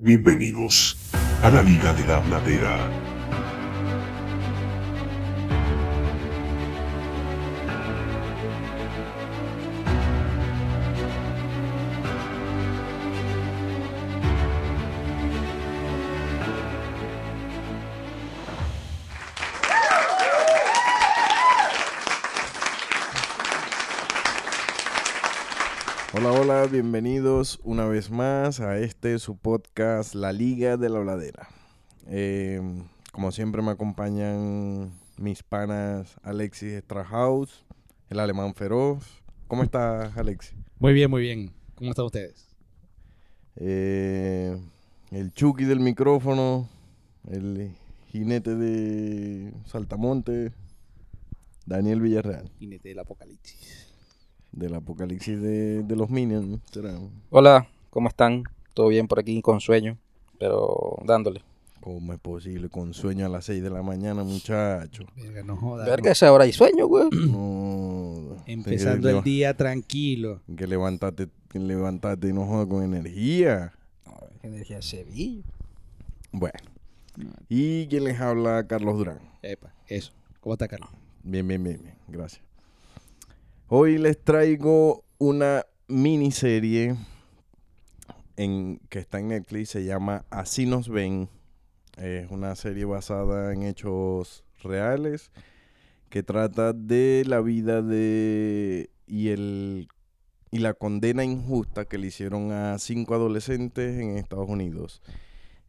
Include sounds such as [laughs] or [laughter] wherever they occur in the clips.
Bienvenidos a la Liga de la Bladera. Bienvenidos una vez más a este su podcast La Liga de la Bladera. Eh, como siempre me acompañan mis panas Alexis Strahaus, el alemán feroz. ¿Cómo estás, Alexis? Muy bien, muy bien. ¿Cómo están ustedes? Eh, el Chucky del micrófono, el jinete de Saltamonte, Daniel Villarreal, Jinete del apocalipsis. Del apocalipsis de, de los Minions. ¿será? Hola, ¿cómo están? ¿Todo bien por aquí con sueño? Pero dándole. ¿Cómo es posible? Con sueño a las 6 de la mañana, muchacho. Verga, no jodas. Verga, esa hora hay sueño, güey. [clears throat] No. Empezando el día tranquilo. Que levantate, que levantate y no jodas con energía. Energía Sevilla. Bueno. ¿Y quién les habla? Carlos Durán. Epa, eso. ¿Cómo está, Carlos? Bien, bien, bien, bien. Gracias. Hoy les traigo una miniserie en, que está en Netflix. Se llama Así nos ven. Es una serie basada en hechos reales que trata de la vida de y el y la condena injusta que le hicieron a cinco adolescentes en Estados Unidos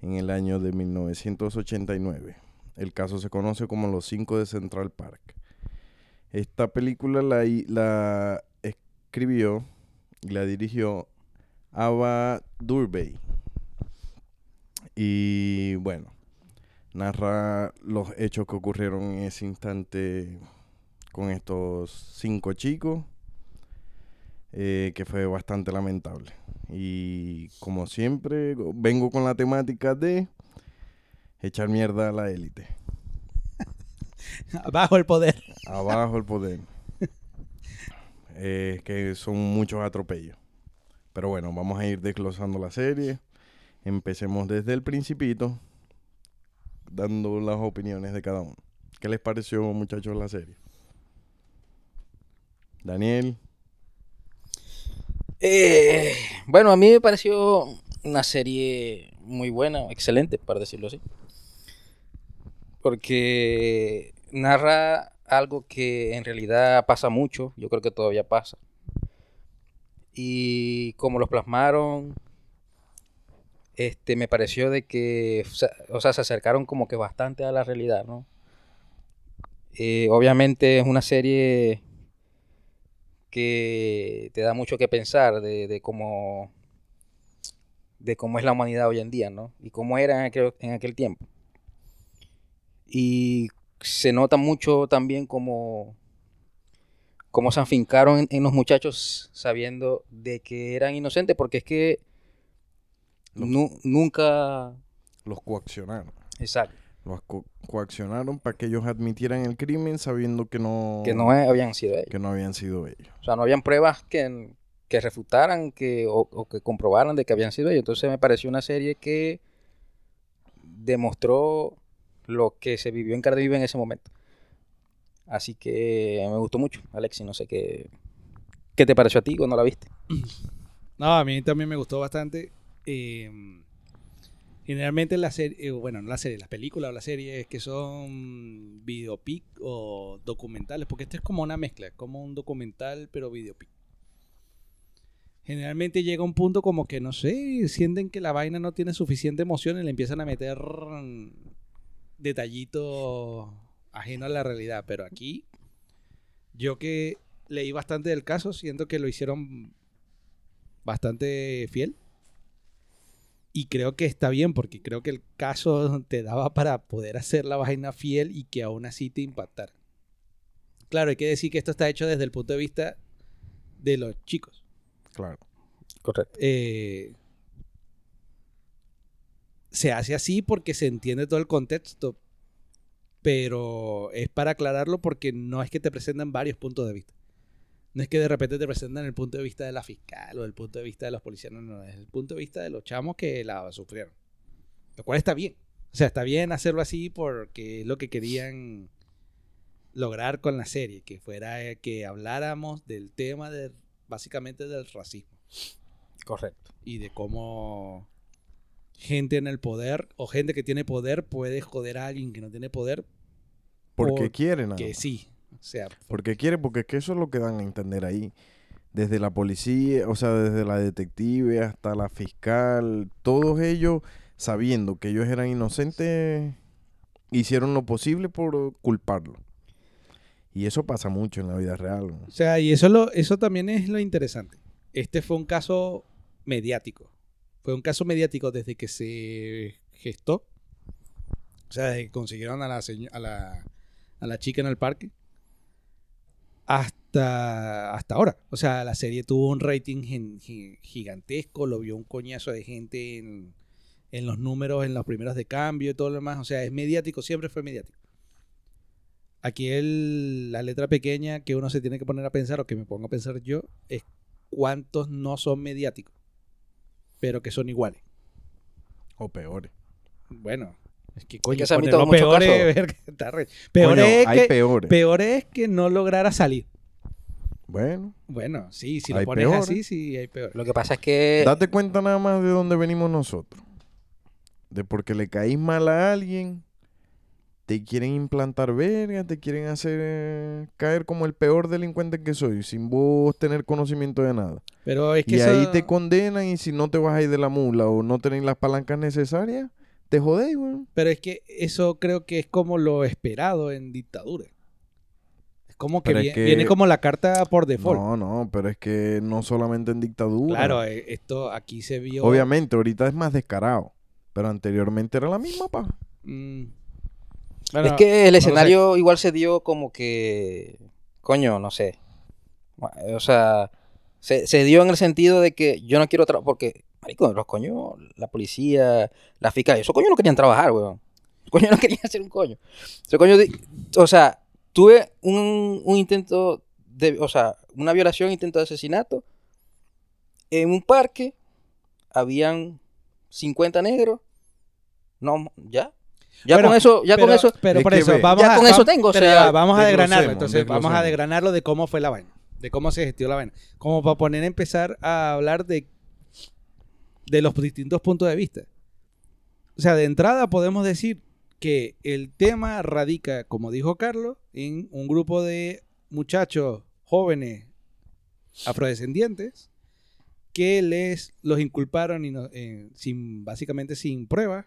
en el año de 1989. El caso se conoce como los cinco de Central Park. Esta película la, la escribió y la dirigió Ava Durbey. Y bueno, narra los hechos que ocurrieron en ese instante con estos cinco chicos, eh, que fue bastante lamentable. Y como siempre, go- vengo con la temática de echar mierda a la élite. [laughs] Bajo el poder. Abajo el poder. [laughs] Eh, que son muchos atropellos. Pero bueno, vamos a ir desglosando la serie. Empecemos desde el principito, dando las opiniones de cada uno. ¿Qué les pareció, muchachos, la serie? Daniel, Eh, bueno, a mí me pareció una serie muy buena, excelente, para decirlo así. Porque narra algo que en realidad pasa mucho, yo creo que todavía pasa. Y como lo plasmaron, este, me pareció de que, o sea, se acercaron como que bastante a la realidad, ¿no? Eh, obviamente es una serie que te da mucho que pensar de, de cómo de cómo es la humanidad hoy en día, ¿no? Y cómo era en aquel, en aquel tiempo. Y se nota mucho también cómo, cómo se afincaron en, en los muchachos sabiendo de que eran inocentes, porque es que nu- nunca... los coaccionaron. Exacto. Los co- coaccionaron para que ellos admitieran el crimen sabiendo que no, Que no habían sido ellos. que no habían sido ellos. O sea, no habían pruebas que, que refutaran que, o, o que comprobaran de que habían sido ellos. Entonces me pareció una serie que demostró lo que se vivió en Cardiff en ese momento. Así que me gustó mucho, Alexi. No sé qué, qué te pareció a ti cuando la viste. No, a mí también me gustó bastante. Eh, generalmente la serie, bueno, no la serie, las películas o las series que son videopic o documentales, porque esto es como una mezcla, como un documental pero videopic. Generalmente llega un punto como que, no sé, sienten que la vaina no tiene suficiente emoción y le empiezan a meter detallitos ajenos a la realidad. Pero aquí, yo que leí bastante del caso, siento que lo hicieron bastante fiel. Y creo que está bien, porque creo que el caso te daba para poder hacer la vaina fiel y que aún así te impactara. Claro, hay que decir que esto está hecho desde el punto de vista de los chicos. Claro. Correcto. Eh, se hace así porque se entiende todo el contexto, pero es para aclararlo porque no es que te presentan varios puntos de vista. No es que de repente te presentan el punto de vista de la fiscal o el punto de vista de los policías, no, no, es el punto de vista de los chamos que la sufrieron. Lo cual está bien. O sea, está bien hacerlo así porque es lo que querían lograr con la serie, que fuera eh, que habláramos del tema de básicamente del racismo Correcto. y de cómo gente en el poder o gente que tiene poder puede joder a alguien que no tiene poder Porque Por- quiere nada. que sí. O sea, Porque quiere, porque es que eso es lo que dan a entender ahí. Desde la policía, o sea, desde la detective hasta la fiscal, todos ellos, sabiendo que ellos eran inocentes, hicieron lo posible por culparlo. Y eso pasa mucho en la vida real. ¿no? O sea, y eso, lo, eso también es lo interesante. Este fue un caso mediático. Fue un caso mediático desde que se gestó. O sea, desde que consiguieron a la, a la, a la chica en el parque. Hasta, hasta ahora. O sea, la serie tuvo un rating gigantesco. Lo vio un coñazo de gente en, en los números, en los primeros de cambio y todo lo demás. O sea, es mediático, siempre fue mediático. Aquí el- la letra pequeña que uno se tiene que poner a pensar, o que me pongo a pensar yo, es cuántos no son mediáticos, pero que son iguales. O peores. Bueno, es que coño, que peor es, [laughs] verga, está re- peor Coño, es hay que, peores. peor es que no lograra salir. Bueno, Bueno, sí, si lo pones peores. así, sí, hay peor. Lo que pasa es que date cuenta nada más de dónde venimos nosotros. De porque le caís mal a alguien, te quieren implantar verga, te quieren hacer eh, caer como el peor delincuente que soy, sin vos tener conocimiento de nada. Pero es que Y eso- ahí te condenan y si no te vas a ir de la mula o no tenés las palancas necesarias, te jodéis, weón. Pero es que eso creo que es como lo esperado en dictadura. Es como que, es viene como la carta por default. No, no, pero es que no solamente en dictadura. Claro, eh, esto aquí se vio. Obviamente, ahorita es más descarado. Pero anteriormente era la misma paja. Mm. Es que el no escenario igual se dio como que coño, no sé. O sea, se, se dio en el sentido de que yo no quiero trabajar porque marico, los coños, la policía, la fiscal, esos coños no querían trabajar, weón. Coños [laughs] no querían hacer un coño. Esos coños di- o sea, tuve un, un intento de, o sea, una violación, intento de asesinato en un parque habían 50 negros. No, ya. Ya Bueno, con eso, ya con eso. Pero por que eso, vamos ya a, con eso vam- tengo, o sea, vamos a desgranarlo. Entonces, vamos a desgranarlo de cómo fue la vaina. De cómo se gestió la vaina. Como para poner a empezar a hablar de, de los distintos puntos de vista. O sea, de entrada podemos decir que el tema radica, como dijo Carlos, en un grupo de muchachos jóvenes afrodescendientes que les los inculparon y no- eh, sin básicamente sin pruebas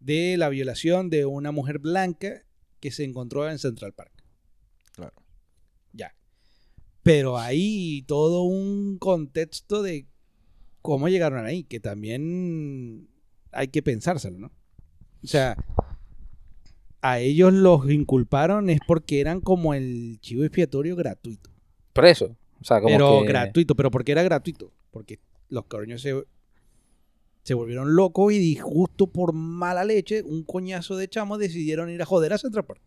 de la violación de una mujer blanca que se encontró en Central Park. Claro. Ya. Pero hay todo un contexto de cómo llegaron ahí, que también hay que pensárselo, ¿no? O sea, a ellos los inculparon es porque eran como el chivo expiatorio gratuito. Por eso. O sea, como pero que- gratuito, pero ¿por qué era gratuito? Porque los cabrones se, se volvieron locos y justo por mala leche, un coñazo de chamos decidieron ir a joder a Central Park.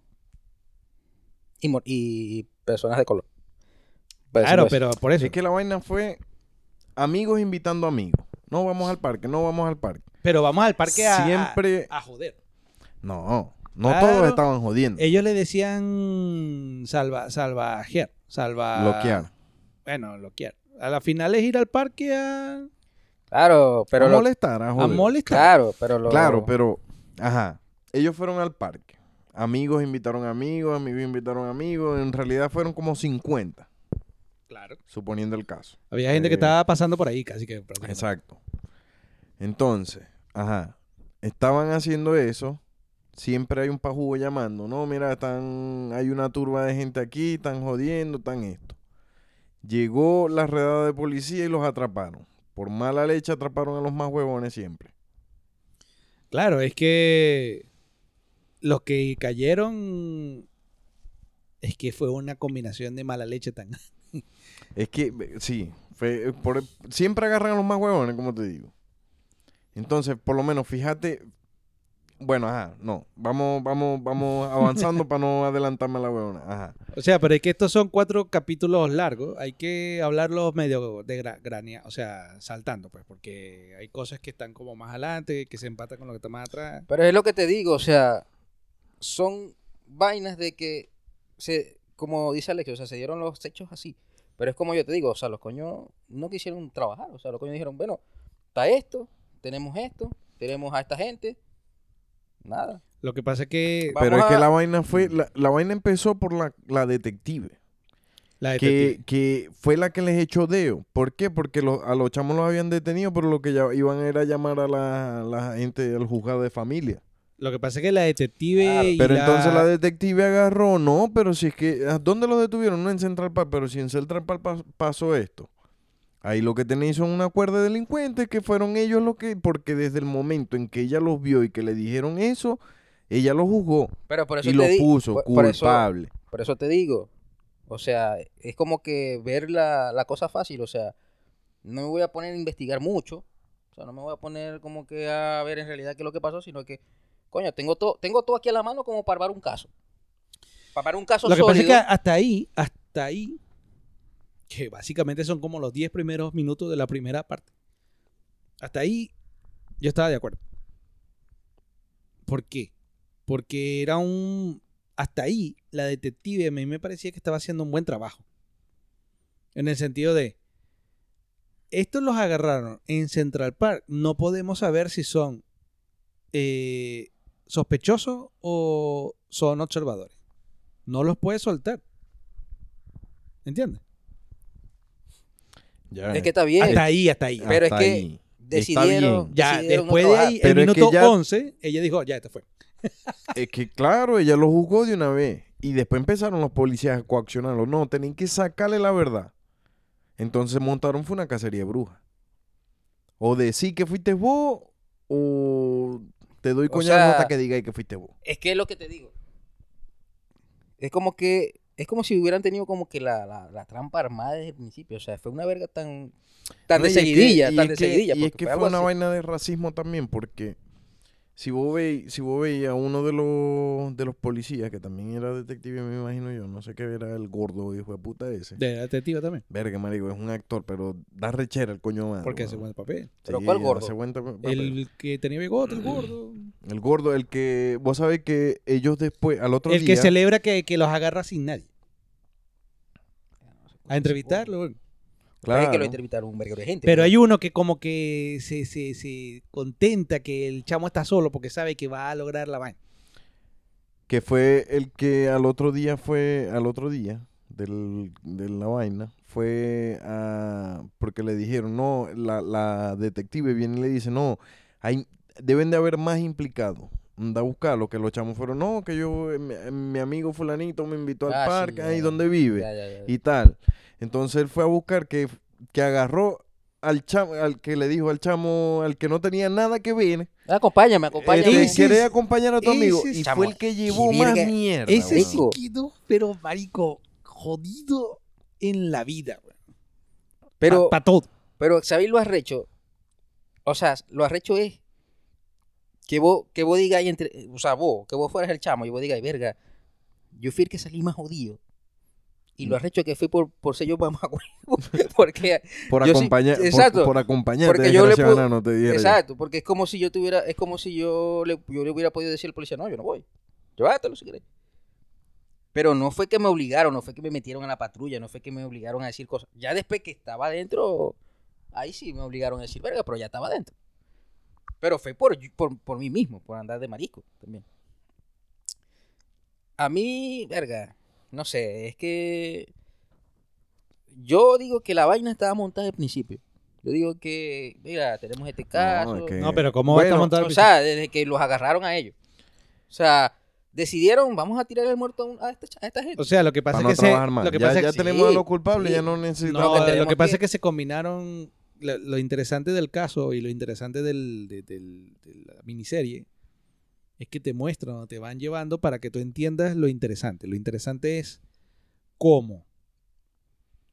y, y personas de color. Por Claro, decirlo así. pero por eso. Es que la vaina fue amigos invitando amigos. No vamos al parque, no vamos al parque. Pero vamos al parque a, Siempre- a, a joder. No, no Claro. todos estaban jodiendo. Ellos le decían salva, salvajear, salva... Bloquear. Bueno, bloquear. A la final es ir al parque a, Claro, pero a lo- molestar, a molestar. Claro, pero lo- Claro, pero, ajá, ellos fueron al parque. Amigos invitaron amigos, amigos invitaron amigos. En realidad fueron como 50, Claro. suponiendo el caso. Había gente que Eh, estaba pasando por ahí casi que... Exacto. Entonces, ajá, estaban haciendo eso. Siempre hay un pajugo llamando. No, mira, están, hay una turba de gente aquí, están jodiendo, están esto. Llegó la redada de policía y los atraparon. Por mala leche atraparon a los más huevones siempre. Claro, es que los que cayeron es que fue una combinación de mala leche tan... [laughs] Es que, sí, fue, eh, por- siempre agarran a los más huevones, como te digo. Entonces, por lo menos, fíjate Bueno, ajá, no. Vamos, vamos, vamos [laughs] avanzando para no adelantarme a la huevona. Ajá. O sea, pero es que estos son cuatro capítulos largos. Hay que hablarlos medio de gra- granea, o sea, saltando, pues, porque hay cosas que están como más adelante, que se empatan con lo que está más atrás. Pero es lo que te digo, o sea, son vainas de que, se, como dice Alex, o sea, se dieron los hechos así. Pero es como yo te digo, o sea, los coños no quisieron trabajar, o sea, los coños dijeron, bueno, está esto, tenemos esto, tenemos a esta gente, nada. Lo que pasa es que Pero Vamos es que la vaina fue, la, la vaina empezó por la, la detective. la que, detective- que fue la que les echó deo. ¿Por qué? Porque los- a los chamos los habían detenido, pero lo que ya iban era a llamar a la, la gente al juzgado de familia. lo que pasa es que la detective Claro, y Pero la- entonces la detective agarró, no, pero si es que, ¿a ¿dónde los detuvieron? No en Central Park, pero si en Central Park pas- pasó esto. Ahí lo que tenéis son una cuerda de delincuentes que fueron ellos los que, porque desde el momento en que ella los vio y que le dijeron eso, ella los juzgó Pero por eso y te lo di- puso por- por eso- culpable. Por eso te digo, o sea, es como que ver la, la cosa fácil, o sea, no me voy a poner a investigar mucho, o sea, no me voy a poner como que a ver en realidad qué es lo que pasó, sino que, coño, tengo todo, tengo todo aquí a la mano como para armar un caso. Para armar un caso Lo que pasa es que hasta ahí, hasta ahí, que básicamente son como los 10 primeros minutos de la primera parte. Hasta ahí yo estaba de acuerdo. ¿Por qué? Porque era un... Hasta ahí la detective a mí me parecía que estaba haciendo un buen trabajo. En el sentido de... Estos los agarraron en Central Park. No podemos saber si son eh, sospechosos o son observadores. No los puedes soltar. ¿Entiendes? Ya, Es que está bien, Hasta ahí, hasta ahí. pero es que ahí. decidieron. Ya, decidieron no después de ahí, el minuto ya- 11, ella dijo, ya, este fue. [laughs] Es que claro, ella lo juzgó de una vez. Y después empezaron los policías a coaccionarlo. No, tenían que sacarle la verdad. Entonces montaron fue una cacería de brujas. O decir que fuiste vos, o te doy coñazo sea- hasta que digáis que fuiste vos. Es que es lo que te digo. Es como que, es como si hubieran tenido como que la, la, la trampa armada desde el principio. O sea, fue una verga tan, tan No, de seguidilla, y tan es de que- seguidilla. Y es que fue una vaina de racismo también, porque si vos veis, si vos veis a uno de los de los policías, que también era detective, me imagino yo, no sé qué era el gordo hijo de puta ese. De la detective también. Verga, marico, es un actor, pero da rechera el coño madre. Porque hace buen papel. ¿Pero cuál hace gordo? buen tap- papel. El que tenía bigote, el gordo. El gordo, el que, vos sabés que ellos después, al otro El día, que celebra que, que los agarra sin nadie. A entrevistarlo. bueno. Parece que claro, lo entrevistaron un verga de gente. Pero ¿no? hay uno que como que se, se, se contenta que el chamo está solo porque sabe que va a lograr la vaina. que fue el que al otro día fue, al otro día del, de la vaina, fue a, porque le dijeron, no, la, la detective viene y le dice, no, hay, deben de haber más implicados. Anda a buscarlo, que los chamos fueron, no, que yo, mi, mi amigo fulanito me invitó al Ah, parque, ahí donde vive. Ya, ya, ya. y tal. Entonces él fue a buscar que, que agarró al chamo, al que le dijo al chamo, al que no tenía nada que ver, Acompáñame, acompáñame. este, Ese quiere es- acompañar a tu amigo. ese Y fue el que llevó más mierda. Ese sí quedó, pero marico, jodido en la vida. güey. pero, Para todo. pero, ¿sabéis lo arrecho? O sea, lo arrecho es que vos, que vos digáis entre, o sea, vos, que vos fueras el chamo y vos digáis, verga, yo fui el que salí más jodido. Y lo arrecho que fui por, por ser yo huevo. [laughs] Porque, [laughs] Por, Yo sí- acompañar, por- exacto. por, acompañarte, Porque yo le puedo- enano, te yo. exacto, porque es como si yo tuviera, es como si yo le, yo le hubiera podido decir al policía, no, yo no voy. Llévatelo si querés. Pero no fue que me obligaron, no fue que me metieron a la patrulla, no fue que me obligaron a decir cosas. Ya después que estaba adentro, ahí sí me obligaron a decir, verga, pero ya estaba adentro. Pero fue por, por, por mí mismo, por andar de marico también. A mí, verga, no sé, es que yo digo que la vaina estaba montada al principio. Yo digo que, mira, tenemos este caso. es que- No, pero ¿cómo va a estar Bueno, montado? O sea, desde que los agarraron a ellos. O sea, decidieron, vamos a tirar el muerto a, un- a esta, a esta gente. O sea, lo que pasa Para es no que se, lo que ya pasa ya es que- tenemos a los culpables, sí. ya no necesitamos. No, que lo que pasa que- es que se combinaron lo, lo interesante del caso y lo interesante del, de, del- de la miniserie es que te muestran, te van llevando para que tú entiendas lo interesante. Lo interesante es cómo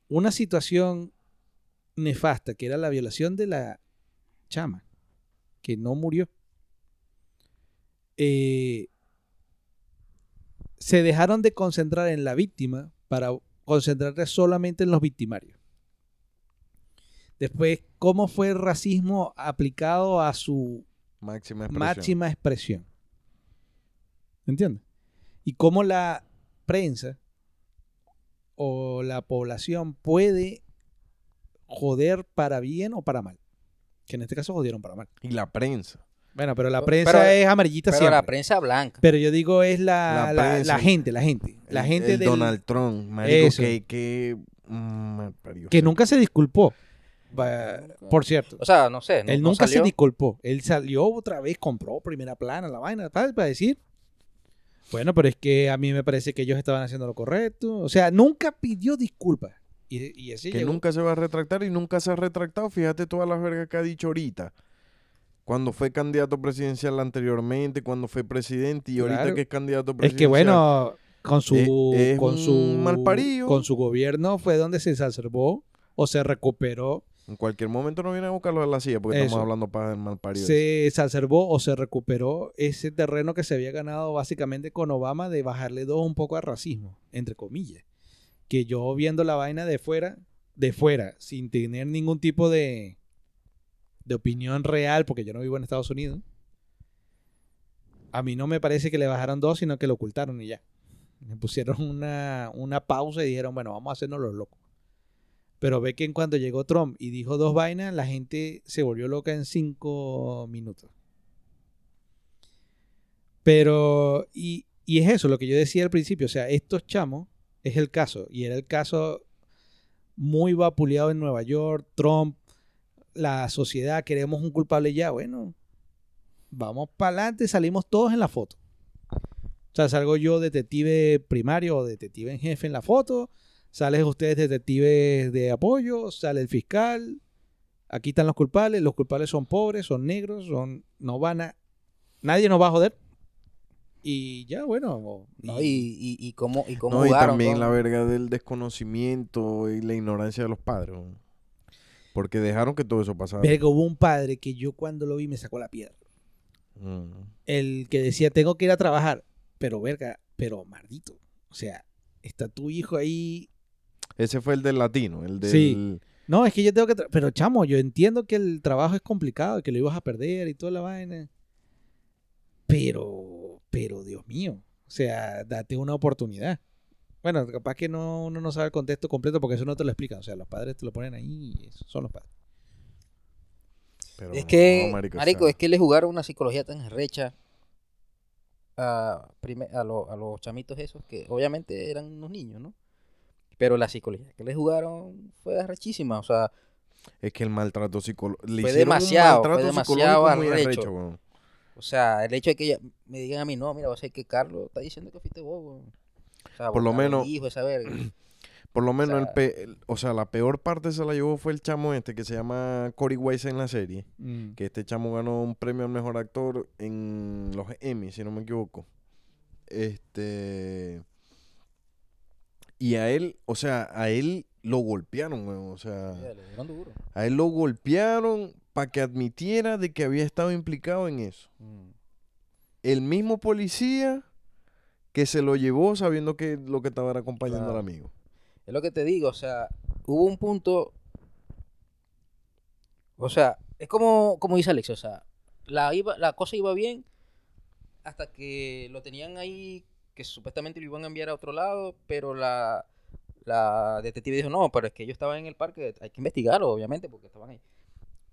una situación nefasta, que era la violación de la chama, que no murió, eh, se dejaron de concentrar en la víctima para concentrarse solamente en los victimarios. Después, ¿cómo fue el racismo aplicado a su Máxima expresión. máxima expresión? ¿Entiendes? Y cómo la prensa o la población puede joder para bien o para mal. Que en este caso jodieron para mal. Y la prensa. Bueno, pero la prensa pero- es amarillita Pero siempre. la prensa blanca. Pero yo digo es la, La la, prensa. la gente, la gente. La gente el del- Donald Trump. Marico, Eso. que... que mm, que nunca se disculpó. Por cierto. O sea, no sé. no- él no nunca se disculpó. Él salió otra vez, compró primera plana, la vaina, tal, para decir. Bueno, pero es que a mí me parece que ellos estaban haciendo lo correcto. O sea, nunca pidió disculpas. Y, y ese Que llegó- nunca se va a retractar y nunca se ha retractado. Fíjate todas las vergas que ha dicho ahorita. Cuando fue candidato presidencial anteriormente, cuando fue presidente y ahorita que es candidato Es presidencial. que bueno, con su, Es- es con su malparido. con su gobierno fue donde se exacerbó o se recuperó, En cualquier momento no viene a buscarlo de la silla porque Eso. estamos hablando para el mal parido. se exacerbó o se recuperó ese terreno que se había ganado básicamente con Obama de bajarle dos un poco al racismo, entre comillas. Que yo viendo la vaina de fuera, de fuera, sin tener ningún tipo de, de opinión real, porque yo no vivo en Estados Unidos, a mí no me parece que le bajaron dos, sino que lo ocultaron y ya. Le pusieron una, una pausa y dijeron, bueno, vamos a hacernos los locos. Pero ve que en cuando llegó Trump y dijo dos vainas, la gente se volvió loca en cinco minutos. Pero, y, y es eso lo que yo decía al principio, o sea, estos chamos es el caso, y era el caso muy vapuleado en Nueva York, Trump, la sociedad, queremos un culpable ya, bueno, vamos para adelante, salimos todos en la foto. O sea, salgo yo detective primario o detective en jefe en la foto, salen ustedes detectives de apoyo, sale el fiscal, aquí están los culpables, los culpables son pobres, son negros, son, no van a, nadie nos va a joder. Y ya, bueno. No, y, y, y cómo, y cómo No, y también ¿no? la verga del desconocimiento y la ignorancia de los padres. ¿no? Porque dejaron que todo eso pasara. Verga, hubo un padre que yo cuando lo vi me sacó la piedra. Mm. El que decía, tengo que ir a trabajar. Pero, verga, pero maldito. O sea, está tu hijo ahí. Ese fue el del latino, el del... Sí. No, es que yo tengo que... tra- Pero, chamo, yo entiendo que el trabajo es complicado, que lo ibas a perder y toda la vaina. Pero, pero, Dios mío. O sea, date una oportunidad. Bueno, capaz que no, uno no sabe el contexto completo porque eso no te lo explican. O sea, los padres te lo ponen ahí y esos son los padres. Pero Es no, que, marico, marico, o sea, es que le jugaron una psicología tan recha a, prime- a, lo- a los chamitos esos que obviamente eran unos niños, ¿no? Pero la psicología que le jugaron fue arrechísima, o sea, es que el maltrato psicológico... Fue demasiado, fue demasiado arrecho. weón. o sea, el hecho de que ella- me digan a mí, no, mira, va a ser que Carlos está diciendo que fuiste vos, weón". O sea, Por lo menos- Hijo, esa verga. [clears throat] Por lo menos, sea- el, pe- el- o sea, la peor parte se la llevó fue el chamo este que se llama Cory Weiss en la serie. Que este chamo ganó un premio al mejor actor en los Emmy, si no me equivoco. Este. Y a él, o sea, a él lo golpearon, weón. O sea, duro. a él lo golpearon para que admitiera de que había estado implicado en eso. Mm. El mismo policía que se lo llevó sabiendo que lo que estaba era acompañando Claro. al amigo. Es lo que te digo, o sea, hubo un punto. O sea, es como, como dice Alex, o sea, la, iba, la cosa iba bien hasta que lo tenían ahí, que supuestamente lo iban a enviar a otro lado, pero la, la detective dijo, no, pero es que ellos estaban en el parque, hay que investigarlo, obviamente, porque estaban ahí.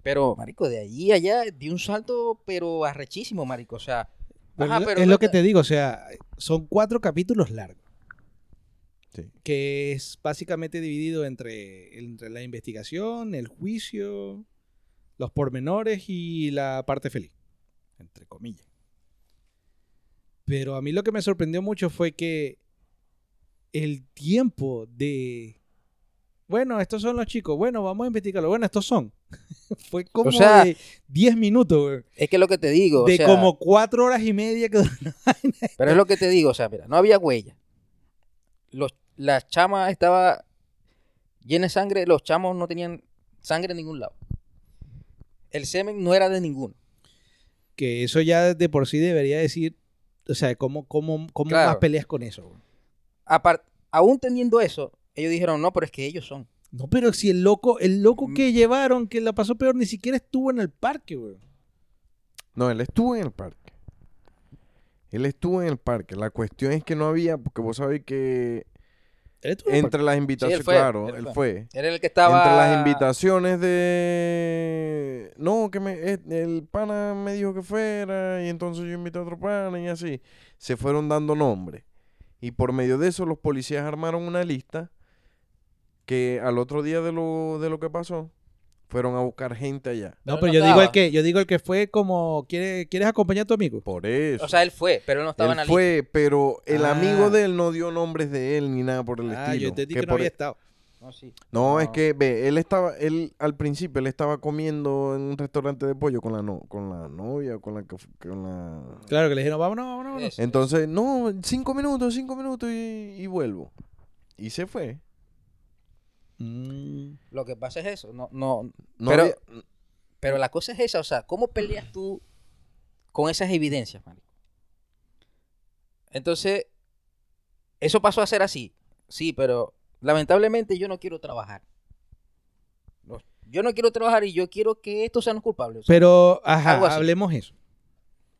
Pero, marico, de allí a allá dio un salto, pero arrechísimo, marico, o sea... Pero ajá, es lo- pero es no lo que te- te digo, o sea, son cuatro capítulos largos. Sí. Que es básicamente dividido entre, entre la investigación, el juicio, los pormenores y la parte feliz. Entre comillas. Pero a mí lo que me sorprendió mucho fue que el tiempo de. Bueno, estos son los chicos. Bueno, vamos a investigarlo. Bueno, estos son. [laughs] fue como sea, de 10 minutos, güey. Es que es lo que te digo, o De sea, como cuatro horas y media que [laughs] Pero es lo que te digo, o sea, mira, no había huella. Los, la chama estaba llena de sangre, los chamos no tenían sangre en ningún lado. El semen no era de ninguno. Que eso ya de por sí debería decir, o sea, ¿cómo, cómo, cómo Claro. más peleas con eso? güey? Apar- aún teniendo eso, ellos dijeron, no, pero es que ellos son. No, pero si el loco, el loco Mm. que llevaron, que la pasó peor, ni siquiera estuvo en el parque, güey. No, él estuvo en el parque. Él estuvo en el parque. La cuestión es que no había, porque vos sabés que Él estuvo en el entre las invitaciones, fue, claro, él él fue. fue. Era el que estaba... Entre las invitaciones de... No, que me, eh, el pana me dijo que fuera y entonces yo invité a otro pana y así. Se fueron dando nombres. Y por medio de eso los policías armaron una lista que al otro día de lo, de lo que pasó, fueron a buscar gente allá. No, Pero pero no yo digo el que, yo digo el que fue como, ¿quiere, ¿quieres acompañar a tu amigo? Por eso. O sea, él fue, pero él no estaba en la él lista. fue, pero el Ah. amigo de él no dio nombres de él ni nada por el Ah, estilo. yo entendí Que que no había estado. No, sí. No, es que, ve, él estaba, él al principio, él estaba comiendo en un restaurante de pollo con la, no, con la novia, con la, con la... Claro que le dijeron, vámonos, vámonos. vámonos. Eso, Entonces, no, cinco minutos, cinco minutos y, y vuelvo. Y se fue. Mm. Lo que pasa es eso. No, no, No Pero- había- pero la cosa es esa. O sea, ¿cómo peleas tú con esas evidencias, marico? Entonces, eso pasó a ser así. Sí, pero lamentablemente yo no quiero trabajar. Yo no quiero trabajar y yo quiero que estos sean los culpables. O sea, Pero, ajá, hablemos eso.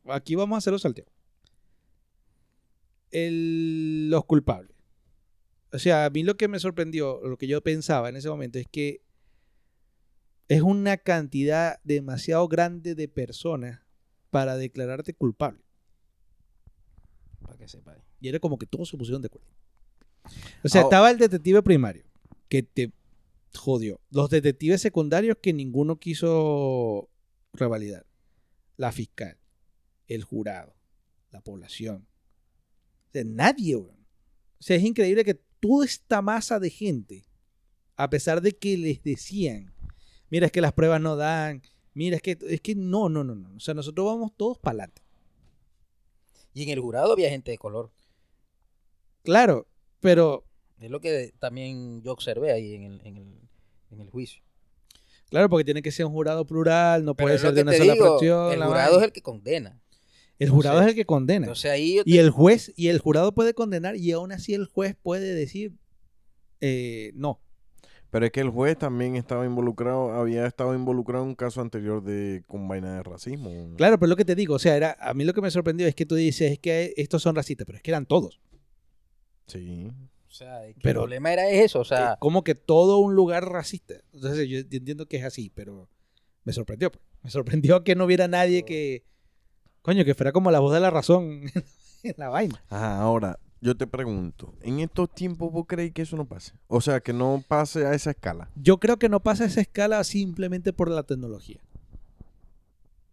Aquí vamos a hacer los salteos. El- los culpables. O sea, a mí lo que me sorprendió, lo que yo pensaba en ese momento es que es una cantidad demasiado grande de personas para declararte culpable. para que sepa. Y era como que todos se pusieron de acuerdo. O sea, estaba el detective primario, que te jodió. Los detectives secundarios que ninguno quiso revalidar. La fiscal, el jurado, la población. O sea, nadie, weón. O sea, es increíble que toda esta masa de gente, a pesar de que les decían, mira, es que las pruebas no dan, mira, es que, es que no, no, no, no. O sea, nosotros vamos todos para adelante. Y en el jurado había gente de color. Claro, pero Es lo que también yo observé ahí en el, en el, en el juicio. Claro, porque tiene que ser un jurado plural, no puede ser de una sola digo, fracción. El jurado es el que condena. El jurado entonces- es el que condena. Entonces ahí yo te- y el juez, y el jurado puede condenar, y aún así el juez puede decir eh, no. Pero es que el juez también estaba involucrado, había estado involucrado en un caso anterior de con vaina de racismo. Claro, pero es lo que te digo, o sea, era, a mí lo que me sorprendió es que tú dices, es que estos son racistas, pero es que eran todos. Sí. O sea, es que Pero- el problema era eso. O sea, como que todo un lugar racista. Entonces yo entiendo que es así, pero me sorprendió. pues. Me sorprendió que no hubiera nadie que, coño, que fuera como la voz de la razón [laughs] en la vaina. Ahora, yo te pregunto, ¿en estos tiempos vos creéis que eso no pase? O sea, que no pase a esa escala. Yo creo que no pasa esa escala simplemente por la tecnología.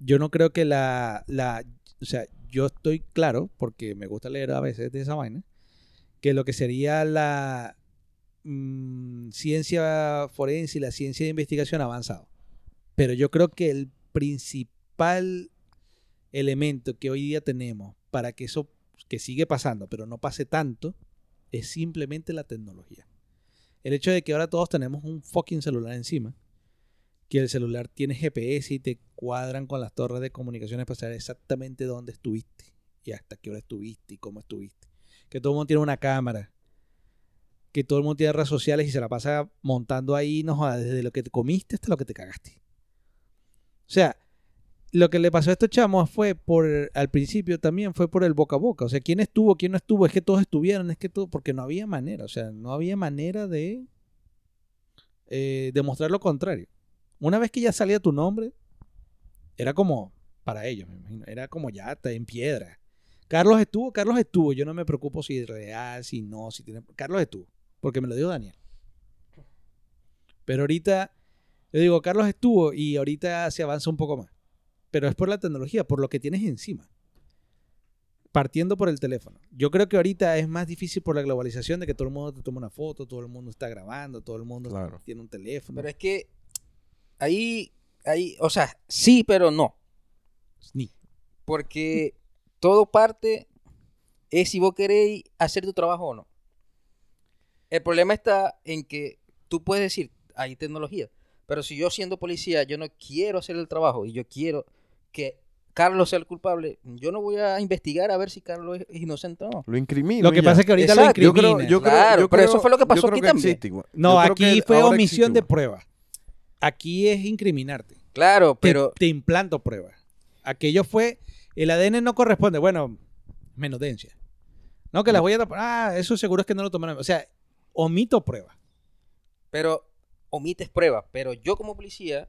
Yo no creo que la, la, o sea, yo estoy claro, porque me gusta leer a veces de esa vaina, que lo que sería la mm, ciencia forense y la ciencia de investigación ha avanzado. Pero yo creo que el principal elemento que hoy día tenemos para que eso que sigue pasando, pero no pase tanto, es simplemente la tecnología. El hecho de que ahora todos tenemos un fucking celular encima, que el celular tiene GPS y te cuadran con las torres de comunicaciones para saber exactamente dónde estuviste y hasta qué hora estuviste y cómo estuviste. Que todo el mundo tiene una cámara, que todo el mundo tiene redes sociales y se la pasa montando ahí, no jodas, desde lo que te comiste hasta lo que te cagaste. O sea, lo que le pasó a estos chamos fue por, al principio también fue por el boca a boca. O sea, quién estuvo, quién no estuvo, es que todos estuvieron, es que todo, porque no había manera, o sea, no había manera de eh, demostrar lo contrario. Una vez que ya salía tu nombre, era como, para ellos, me imagino, era como ya en piedra. Carlos estuvo, Carlos estuvo, yo no me preocupo si es real, si no, si tiene... Carlos estuvo, porque me lo dijo Daniel. Pero ahorita, yo digo, Carlos estuvo y ahorita se avanza un poco más. Pero es por la tecnología, por lo que tienes encima. Partiendo por el teléfono. Yo creo que ahorita es más difícil por la globalización de que todo el mundo te toma una foto, todo el mundo está grabando, todo el mundo Claro. tiene un teléfono. pero es que ahí, ahí, o sea, sí, pero no. Ni. Porque todo parte es si vos queréis hacer tu trabajo o no. El problema está en que tú puedes decir, hay tecnología, pero si yo siendo policía, yo no quiero hacer el trabajo y yo quiero que Carlos sea el culpable, yo no voy a investigar a ver si Carlos es, inocente o no. Lo incrimino. Lo que ya. pasa es que ahorita Exacto. lo yo creo, incrimina. yo creo, Claro, yo pero creo- eso fue lo que pasó aquí que también. existe. No, aquí fue omisión existe de prueba. Aquí es incriminarte. Claro, pero te, implanto pruebas. Aquello fue, el ADN no corresponde. Bueno, menudencia. No, que las voy a tapar. Ah, eso seguro es que no lo tomaron. O sea, omito pruebas. pero omites pruebas, pero yo como policía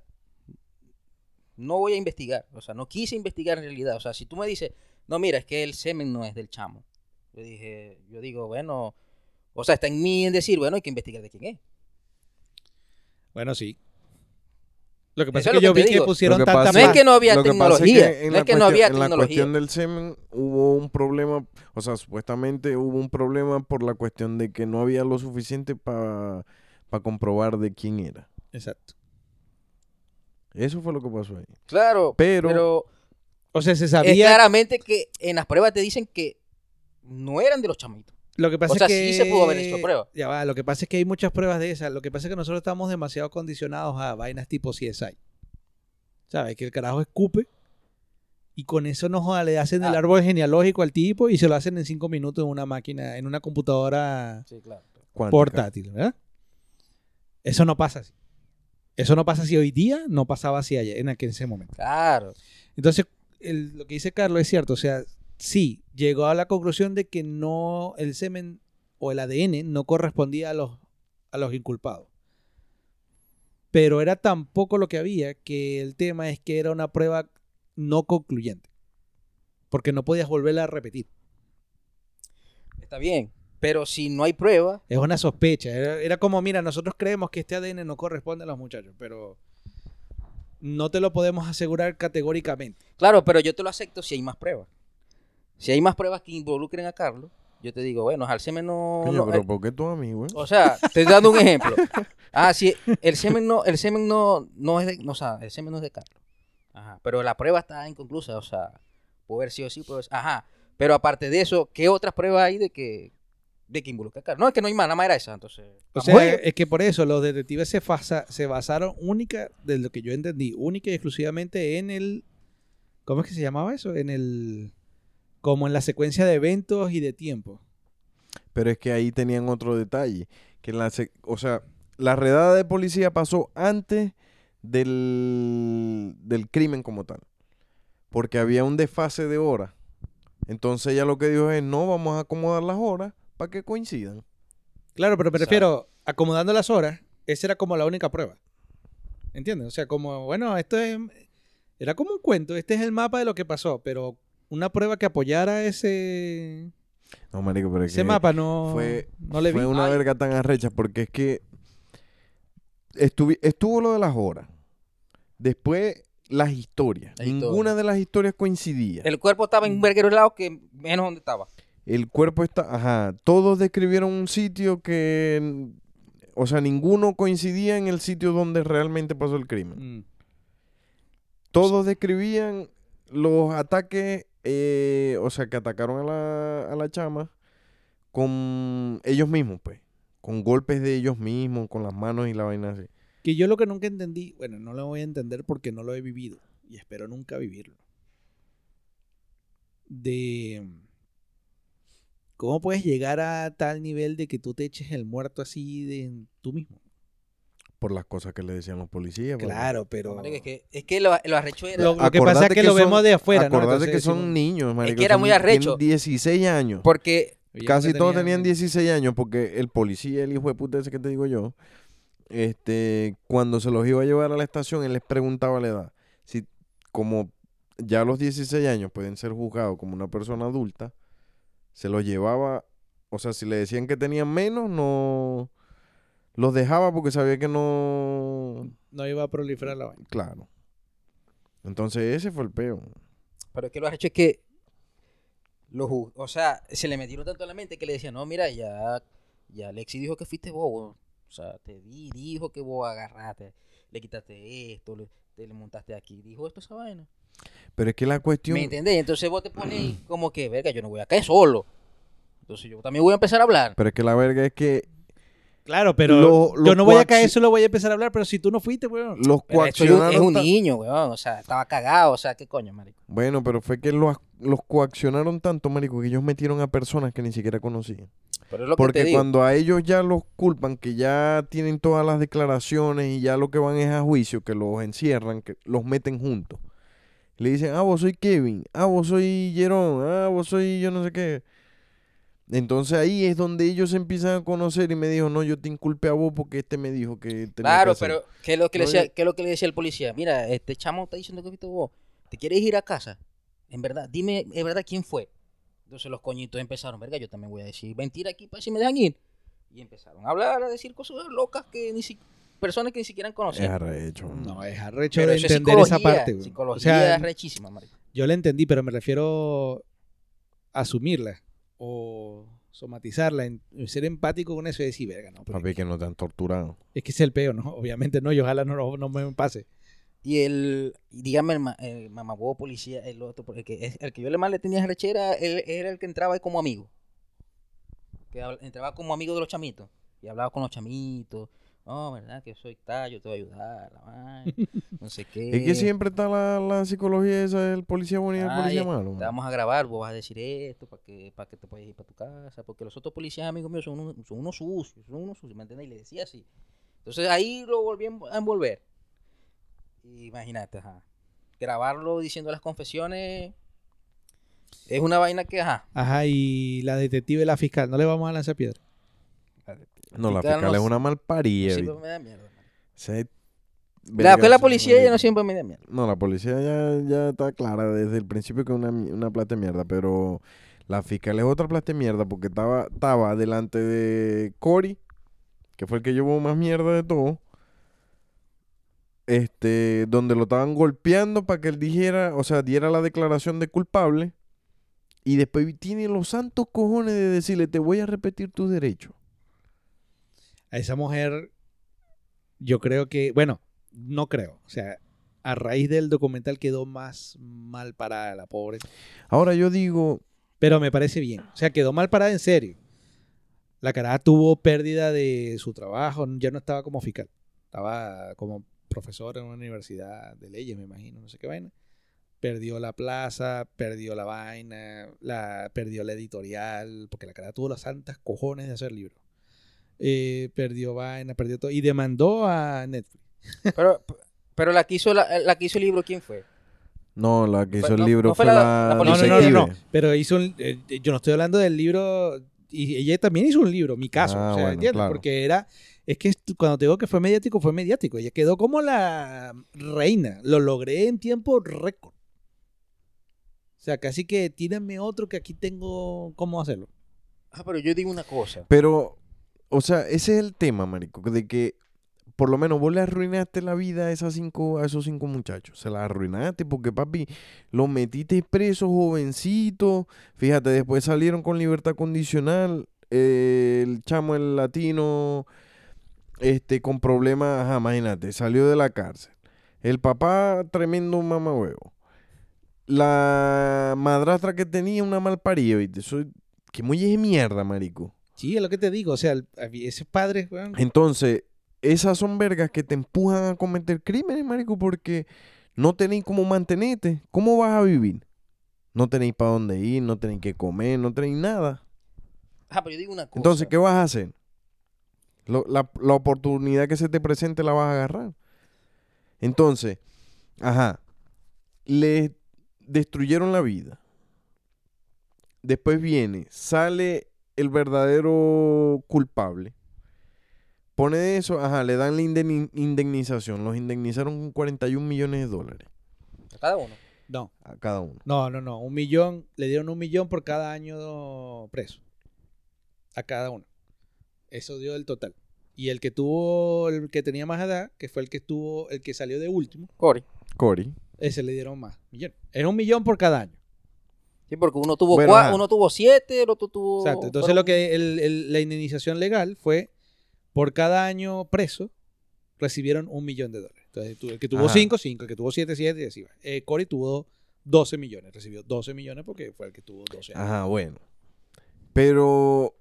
no voy a investigar, o sea, no quise investigar en realidad, o sea, si tú me dices, no, mira, es que el semen no es del chamo, yo dije, yo digo, bueno, o sea, está en mí en decir, bueno, hay que investigar de quién es. Bueno, sí. Lo que pasa Eso es que yo que vi que pusieron que tanta pasa No es que no había Lo que pasa tecnología, es que en no la es que no cuestión- había En la tecnología. cuestión del semen hubo un problema, o sea, supuestamente hubo un problema por la cuestión de que no había lo suficiente para comprobar de quién era. Exacto. Eso fue lo que pasó ahí. Claro, Pero- pero, O sea, se es sabía. claramente que en las pruebas te dicen que no eran de los chamitos. Lo que pasa O sea, es que. sí se pudo haber hecho prueba. Ya va, lo que pasa es que hay muchas pruebas de esas. Lo que pasa es que nosotros estamos demasiado condicionados a vainas tipo CSI. ¿Sabes? Que el carajo escupe y con eso nos joda, le hacen el Ah. árbol genealógico al tipo y se lo hacen en cinco minutos en una máquina, en una computadora Sí, claro. Cuántica. portátil, ¿verdad? Eso no pasa así. Eso no pasa así hoy día, no pasaba así ayer, en aquel ese momento. Claro. Entonces, el- lo que dice Carlos es cierto. O sea, sí, llegó a la conclusión de que no, el semen o el ADN no correspondía a los, a los inculpados. Pero era tan poco lo que había que el tema es que era una prueba no concluyente. Porque no podías volverla a repetir. Está bien. Pero si no hay prueba, Es una sospecha. Era, era como, mira, nosotros creemos que este ADN no corresponde a los muchachos, pero no te lo podemos asegurar categóricamente. claro, pero yo te lo acepto si hay más pruebas. Si hay más pruebas que involucren a Carlos, yo te digo, bueno, al semen no... Coño, no- pero eh, ¿por qué tú a mí, güey? o sea, te estoy dando un ejemplo. [laughs] Ah, sí, el semen no, el semen no, no es de, no, o sea, el semen no es de Carlos. Ajá, pero la prueba está inconclusa, o sea, puede haber sido sí, puede haber- ajá. Pero aparte de eso, ¿qué otras pruebas hay de que, de que involucra? No, es que no hay más, nada más era esa, entonces. O sea, a es que por eso los detectives se, fasa- se basaron única, de lo que yo entendí, única y exclusivamente en el... ¿Cómo es que se llamaba eso? En el... Como en la secuencia de eventos y de tiempo. Pero es que ahí tenían otro detalle. Que en la o sea, la redada de policía pasó antes del, del crimen como tal. Porque había un desfase de horas. Entonces ella lo que dijo es, no, vamos a acomodar las horas para que coincidan. Claro, pero me refiero, acomodando las horas, esa era como la única prueba. ¿Entiendes? O sea, como, bueno, esto es... Era como un cuento, este es el mapa de lo que pasó, pero una prueba que apoyara ese, No, marico, pero es ese que mapa no, fue, no le vi. fue una Ay. verga tan arrecha porque es que estuvi- estuvo lo de las horas. Después las historias. Ninguna de las historias coincidía. El cuerpo estaba en un verguero lado que menos donde estaba. El cuerpo está, ajá, todos describieron un sitio que, o sea, ninguno coincidía en el sitio donde realmente pasó el crimen. Mm. Todos describían los ataques, eh, o sea, que atacaron a la, a la chama con ellos mismos, pues, con golpes de ellos mismos, con las manos y la vaina así. Que yo lo que nunca entendí, bueno, no lo voy a entender porque no lo he vivido y espero nunca vivirlo. De cómo puedes llegar a tal nivel de que tú te eches el muerto así de tú mismo. Por las cosas que le decían los policías. Claro, pero Marico, es que, es que lo, lo arrecho era. Lo- lo que pasa es que lo son- vemos de afuera, ¿no? Acordate Entonces que son niños, marico. que era son- muy arrecho. tienen 16 años. Porque Casi todos tenía- tenían 16 años porque el policía, el hijo de puta ese que te digo yo, este, cuando se los iba a llevar a la estación, él les preguntaba la edad. Si como ya a los 16 años pueden ser juzgados como una persona adulta, se los llevaba, o sea, si le decían que tenían menos, no los dejaba porque sabía que no, No iba a proliferar la vaina. claro. Entonces ese fue el peo. Pero es que lo arrecho es que. O sea, se le metieron tanto a la mente que le decían, no, mira, ya, ya Alexi dijo que fuiste vos, weón. O sea, te di, dijo que vos agarraste, le quitaste esto, le, te le montaste aquí. Dijo esto esa vaina. Pero es que la cuestión... ¿Me entendés? Entonces vos te pones como que, verga, yo no voy a caer solo. Entonces yo también voy a empezar a hablar. Pero es que la verga es que Claro, pero Lo- yo no voy a caer, solo voy a empezar a hablar, pero si tú no fuiste, weón. Los esto es un- niño, weón. O sea, estaba cagado. O sea, ¿qué coño, marico? Bueno, pero fue que los, los coaccionaron tanto, marico, que ellos metieron a personas que ni siquiera conocían. Pero es lo que te Porque digo. cuando a ellos ya los culpan, que ya tienen todas las declaraciones y ya lo que van es a juicio, que los encierran, que los meten juntos. Le dicen, ah, vos soy Kevin, ah, vos soy Jerón, ah, vos soy yo no sé qué. Entonces ahí es donde ellos se empiezan a conocer y me dijo, no, yo te inculpé a vos porque este me dijo que que Claro, hacer". pero ¿qué es lo que le No, decía, yo- qué es lo que le decía el policía? Mira, este chamo está diciendo que fuiste vos. ¿Te quieres ir a casa? En verdad, dime, en verdad, ¿quién fue? Entonces los coñitos empezaron, verga, yo también voy a decir mentira aquí para si me dejan ir. Y empezaron a hablar, a decir cosas locas que ni si, personas que ni siquiera Es conocían. arrecho. No, es arrecho Pero de eso es entender esa parte, güey. Psicología O sea, es rechísima, marico. yo la entendí, pero me refiero a asumirla o somatizarla, en, ser empático con eso y decir, verga, no, pero Papi, que no te han torturado. es que es el peo, ¿no? Obviamente no, y ojalá no, no, no me pase. Y el, y dígame, el, ma- el mamagüevo policía, el otro, porque que es- el que yo le más le tenía rechera, él era el que entraba ahí como amigo. Que entraba como amigo de los chamitos. Y hablaba con los chamitos. No, ¿verdad? Que soy tal, yo te voy a ayudar, la vaina, [laughs] no sé qué. Es que siempre está la, la psicología esa del policía bueno y el policía malo. Te vamos a grabar, vos vas a decir esto para que, para que te puedas ir para tu casa. Porque los otros policías amigos míos son unos, son unos sucios, son unos sucios, ¿me entiendes? Y le decía así. Entonces ahí lo volví a env- a envolver. Imagínate, ajá. Grabarlo diciendo las confesiones es una vaina que, ajá. Ajá, y la detective y la fiscal, no le vamos a lanzar piedra. No, la Fiscal no es una malparida. siempre ¿viste? me da mierda. La, que la policía ya no siempre me da mierda. No, la policía ya, ya está clara desde el principio que es una, una plata de mierda, pero la fiscal es otra plata de mierda porque estaba, estaba delante de Cory, que fue el que llevó más mierda de todo, este, donde lo estaban golpeando para que él dijera, o sea, diera la declaración de culpable, y después tiene los santos cojones de decirle, te voy a repetir tus derechos. A esa mujer, yo creo que, bueno, no creo. O sea, a raíz del documental quedó más mal parada la pobre. Ahora yo digo, Pero me parece bien. O sea, quedó mal parada en serio. La cara tuvo pérdida de su trabajo, ya no estaba como fiscal. Estaba como profesor en una universidad de leyes, me imagino, no sé qué vaina. Perdió la plaza, perdió la vaina, la, perdió la editorial, porque la cara tuvo las santas cojones de hacer libros. Eh, perdió vaina, perdió todo. Y demandó a Netflix. Pero, pero la que hizo, la, la que hizo el libro, ¿quién fue? no, la que hizo el libro no fue fue la- la, la No, no, policía. no, no. Pero hizo un- eh, yo no estoy hablando del libro. Y ella también hizo un libro, mi caso. Ah, o sea, bueno, ¿entiendes? claro. Porque era. Es que cuando te digo que fue mediático, fue mediático. Ella quedó como la reina. Lo logré en tiempo récord. O sea, casi que tírame otro que aquí tengo cómo hacerlo. Ah, pero yo digo una cosa. Pero, o sea, ese es el tema, marico, de que por lo menos vos le arruinaste la vida a, esas cinco, a esos cinco muchachos. Se la arruinaste porque, papi, los metiste presos jovencitos. Fíjate, después salieron con libertad condicional. eh, el chamo, el latino, este, con problemas, ajá, imagínate, salió de la cárcel. El papá, tremendo mamahuevo. La madrastra que tenía una malparida, ¿viste? Eso, que muy es mierda, marico. Sí, es lo que te digo. O sea, el- ese padre, weón, Entonces, esas son vergas que te empujan a cometer crímenes, marico, porque no tenéis cómo mantenerte. ¿Cómo vas a vivir? No tenéis para dónde ir, no tenéis que comer, no tenéis nada. Ah, pero yo digo una cosa. Entonces, ¿qué vas a hacer? Lo- la, la oportunidad que se te presente la vas a agarrar. Entonces, ajá, le destruyeron la vida. Después viene, sale el verdadero culpable. Pone eso, ajá, le dan la indemni- indemnización. Los indemnizaron con 41 millones de dólares A cada uno. no. a cada uno. No, no, no. Un millón, le dieron un millón por cada año preso. A cada uno. Eso dio el total. Y el que tuvo, el que tenía más edad, que fue el que estuvo, el que salió de último, Cory. Cory. ese le dieron más. Millón. Era un millón por cada año. Sí, porque uno tuvo Bueno, cua- ajá. uno tuvo siete, el otro tuvo. Exacto. Entonces lo que el- el- la indemnización legal fue por cada año preso recibieron un millón de dólares. Entonces el que tuvo Ajá. cinco, cinco, el que tuvo siete, siete, y así va. Eh, Cory tuvo 12 millones, recibió 12 millones porque fue el que tuvo 12 años. Ajá, bueno. Pero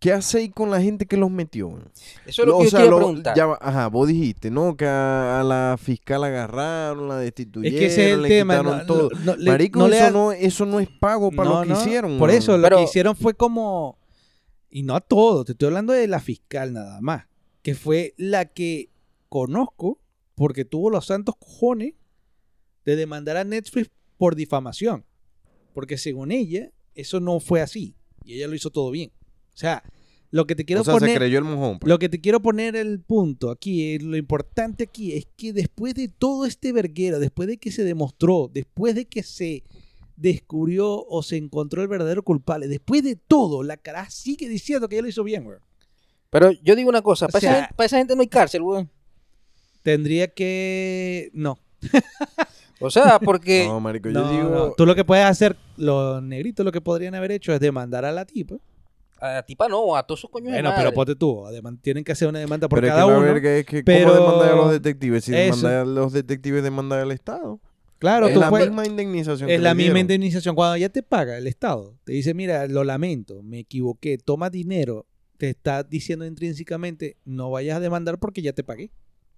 ¿qué hacéis con la gente que los metió? Eso es lo que o yo sea, quiero lo- preguntar. ya va- ajá, vos dijiste, ¿no? Que a, a la fiscal agarraron, la destituyeron, Es que ese es el le tema. quitaron no- todo. no- Marico, le eso, ha- no, eso no es pago para No, lo que no, hicieron. Por eso, lo Pero- que hicieron fue como. Y no a todo, te estoy hablando de la fiscal nada más. Que fue la que conozco porque tuvo los santos cojones de demandar a Netflix por difamación. Porque según ella, eso no fue así. Y ella lo hizo todo bien. O sea, lo que te quiero o sea, se poner. creyó el mojón. pues. Lo que te quiero poner el punto aquí, eh, lo importante aquí es que después de todo este verguero, después de que se demostró, después de que se descubrió o se encontró el verdadero culpable, después de todo, la cara sigue diciendo que ella lo hizo bien, güey. Pero yo digo una cosa, O para, sea- esa, gente, para esa gente no hay cárcel, weón. Tendría que... No. O sea, porque... [laughs] No, marico, No, yo digo... no. Tú lo que puedes hacer, los negritos lo que podrían haber hecho es demandar a la tipa. A la tipa no, a todos sus coños de Bueno, madre. pero ponte tú, deman- tienen que hacer una demanda por pero es cada que la uno. verga es que pero- ¿cómo demandar a los detectives? Si Eso. demandar a los detectives, demandar al Estado. Claro, es tú la puedes- misma indemnización Es que la le misma dieron. indemnización. Cuando ya te paga el Estado, te dice, mira, lo lamento, me equivoqué, toma dinero, te está diciendo intrínsecamente, no vayas a demandar porque ya te pagué.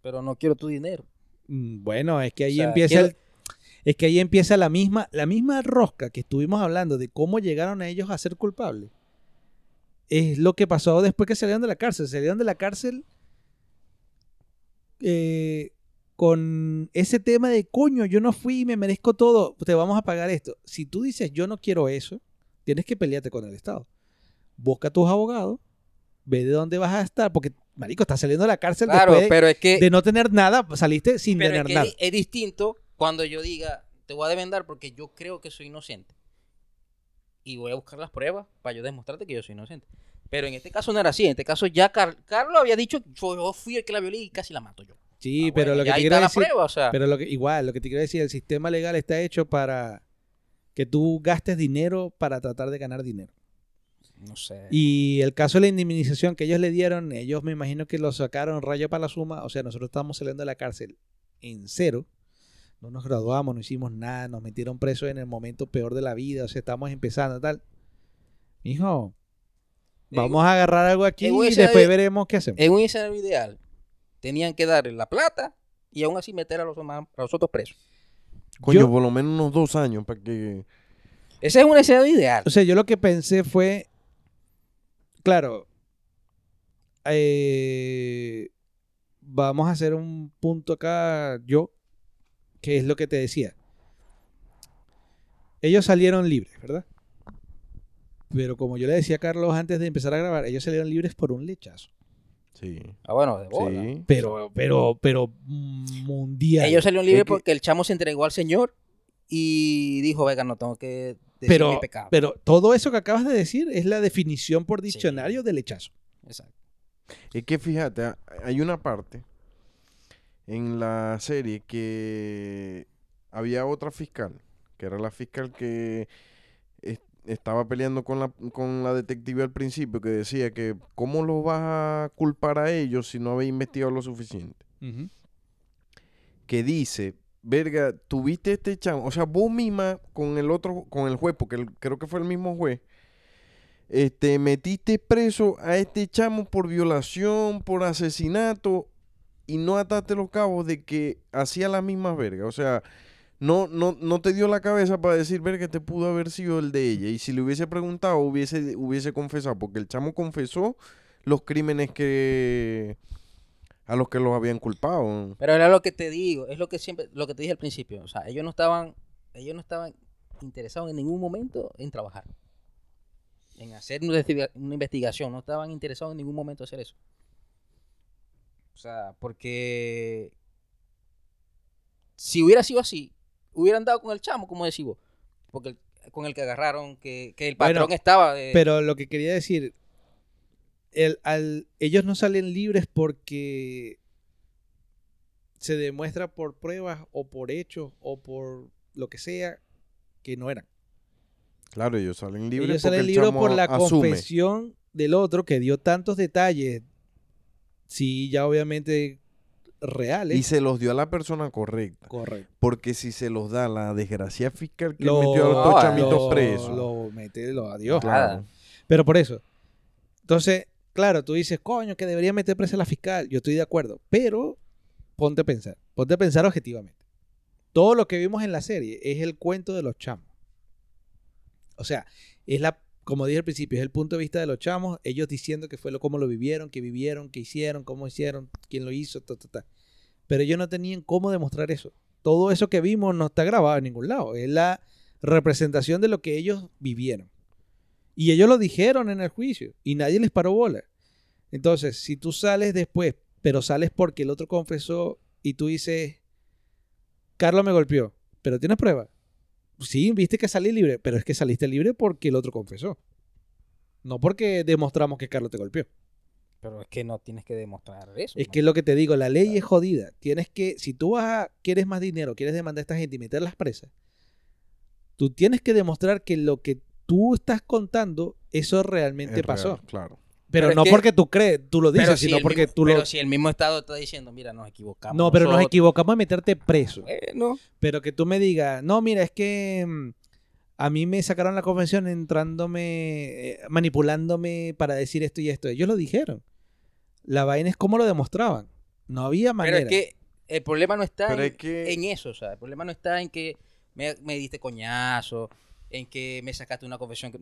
Pero no quiero tu dinero. Mm, Bueno, es que ahí O sea, empieza quiero- el- es que ahí empieza la misma, la misma rosca que estuvimos hablando de cómo llegaron a ellos a ser culpables. Es lo que pasó después que salieron de la cárcel. Salieron de la cárcel eh, con ese tema de coño, yo no fui y me merezco todo, te vamos a pagar esto. Si tú dices yo no quiero eso, tienes que pelearte con el Estado. Busca a tus abogados, ve de dónde vas a estar, porque, marico, estás saliendo de la cárcel Claro, después de- pero es que... de no tener nada, saliste sin pero es, tener que nada. es- es distinto cuando yo diga, te voy a demandar porque yo creo que soy inocente. Y voy a buscar las pruebas para yo demostrarte que yo soy inocente. Pero en este caso no era así. En este caso ya Car- Carlos había dicho, yo, yo fui el que la violé y casi la mato yo. Sí, Ah, pero bueno, lo que te quiero decir, prueba, o sea. pero lo que igual, lo que te quiero decir, el sistema legal está hecho para que tú gastes dinero para tratar de ganar dinero. no sé. Y el caso de la indemnización que ellos le dieron, ellos me imagino que lo sacaron rayo para la suma, o sea, nosotros estábamos saliendo de la cárcel en cero. No nos graduamos, no hicimos nada, nos metieron presos en el momento peor de la vida, o sea, estamos empezando tal. Hijo, vamos a agarrar algo aquí en y después veremos qué hacemos. En un escenario ideal, tenían que darle la plata y aún así meter a los, a los otros presos. Coño, Yo- por lo menos unos dos años para que... Ese es un escenario ideal. O sea, yo lo que pensé fue, claro, eh, vamos a hacer un punto acá yo, que es lo que te decía. Ellos salieron libres, ¿verdad? Pero como yo le decía a Carlos antes de empezar a grabar, ellos salieron libres por un lechazo. Sí. Ah, bueno, de bola. Sí. Pero, pero, pero mundial. Ellos salieron libres Es que- porque el chamo se entregó al Señor y dijo, venga, no tengo que decir pero, mi pecado. pero todo eso que acabas de decir es la definición por diccionario del lechazo. Exacto. Es que fíjate, ha- hay una parte en la serie que había otra fiscal, que era la fiscal que es- estaba peleando con la, con la detective al principio, que decía que cómo los vas a culpar a ellos si no habéis investigado lo suficiente. Que dice, verga, tuviste este chamo, o sea, vos misma con el otro, con el juez, porque el- creo que fue el mismo juez, este, metiste preso a este chamo por violación, por asesinato, y no ataste los cabos de que hacía la misma verga. O sea, no, no, no te dio la cabeza para decir, verga, este pudo haber sido el de ella. Y si le hubiese preguntado, hubiese, hubiese confesado, porque el chamo confesó los crímenes que a los que los habían culpado. Pero era lo que te digo, es lo que siempre, lo que te dije al principio. O sea, ellos no estaban, ellos no estaban interesados en ningún momento en trabajar. En hacer una investiga- una investigación. No estaban interesados en ningún momento en hacer eso. O sea, porque si hubiera sido así, hubieran dado con el chamo, como decís vos. Porque el- con el que agarraron, que, que el Bueno, patrón estaba. de- Pero lo que quería decir, el- al- ellos no salen libres porque se demuestra por pruebas o por hechos o por lo que sea que no eran. Claro, ellos salen libres ellos porque salen el libres chamo por la asume. confesión del otro que dio tantos detalles, sí, ya obviamente reales. Y se los dio a la persona correcta. Correcto. Porque si se los da la desgracia fiscal que Lo, metió a los No, dos chamitos lo- presos. lo mete, lo adiós. Claro. Pero por eso, Entonces, claro, tú dices, coño, que debería meter presa a la fiscal. Yo estoy de acuerdo. Pero ponte a pensar. Ponte a pensar objetivamente. Todo lo que vimos en la serie es el cuento de los chamos. O sea, es la, como dije al principio, es el punto de vista de los chamos, ellos diciendo que fue lo, cómo lo vivieron, que vivieron, que hicieron, cómo hicieron, quién lo hizo, ta, ta, ta. Pero ellos no tenían cómo demostrar eso. Todo eso que vimos no está grabado en ningún lado. Es la representación de lo que ellos vivieron. Y ellos lo dijeron en el juicio y nadie les paró bola. Entonces, si tú sales después, pero sales porque el otro confesó y tú dices, Carlos me golpeó, pero tienes prueba. Sí, viste que salí libre, pero es que saliste libre porque el otro confesó. No porque demostramos que Carlos te golpeó. Pero es que no tienes que demostrar eso. Es ¿no? que es lo que te digo, la ley es jodida. Tienes que, si tú vas a, quieres más dinero, quieres demandar a esta gente y meterlas presas, tú tienes que demostrar que lo que tú estás contando, eso realmente Es pasó. real, claro. Pero, no que- porque tú crees, tú lo dices, si sino porque mismo- tú lo... pero si el mismo Estado está diciendo, mira, nos equivocamos. no, pero nos nosotros". equivocamos en meterte preso. Bueno, Pero que tú me digas, no, mira, es que mm, a mí me sacaron la convención entrándome, eh, manipulándome para decir esto y esto. Ellos lo dijeron. La vaina es cómo lo demostraban. No había manera. pero es que el problema no está en, es que- en eso, o sea, el problema no está en que me, me diste coñazo, en que me sacaste una confesión.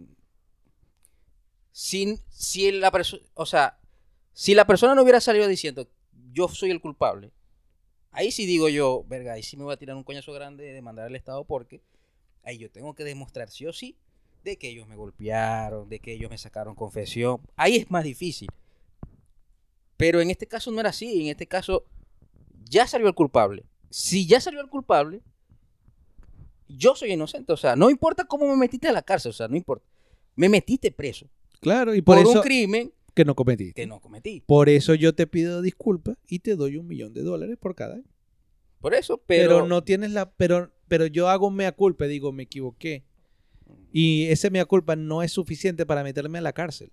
Que- Si, la o sea, si la persona no hubiera salido diciendo, yo soy el culpable, ahí sí digo yo, verga, ahí sí me voy a tirar un coñazo grande de demandar al Estado porque ahí yo tengo que demostrar sí o sí de que ellos me golpearon, de que ellos me sacaron confesión. Ahí es más difícil. Pero en este caso no era así. En este caso ya salió el culpable. Si ya salió el culpable, yo soy inocente. O sea, no importa cómo me metiste a la cárcel. O sea, no importa. Me metiste preso Claro, y por, por, eso un crimen que no cometiste. que no cometí. Por eso yo te pido disculpas y te doy un millón de dólares por cada año. Por eso, Pero, pero, no tienes la. Pero, pero yo hago mea culpa, digo, me equivoqué. Y ese mea culpa no es suficiente para meterme a la cárcel.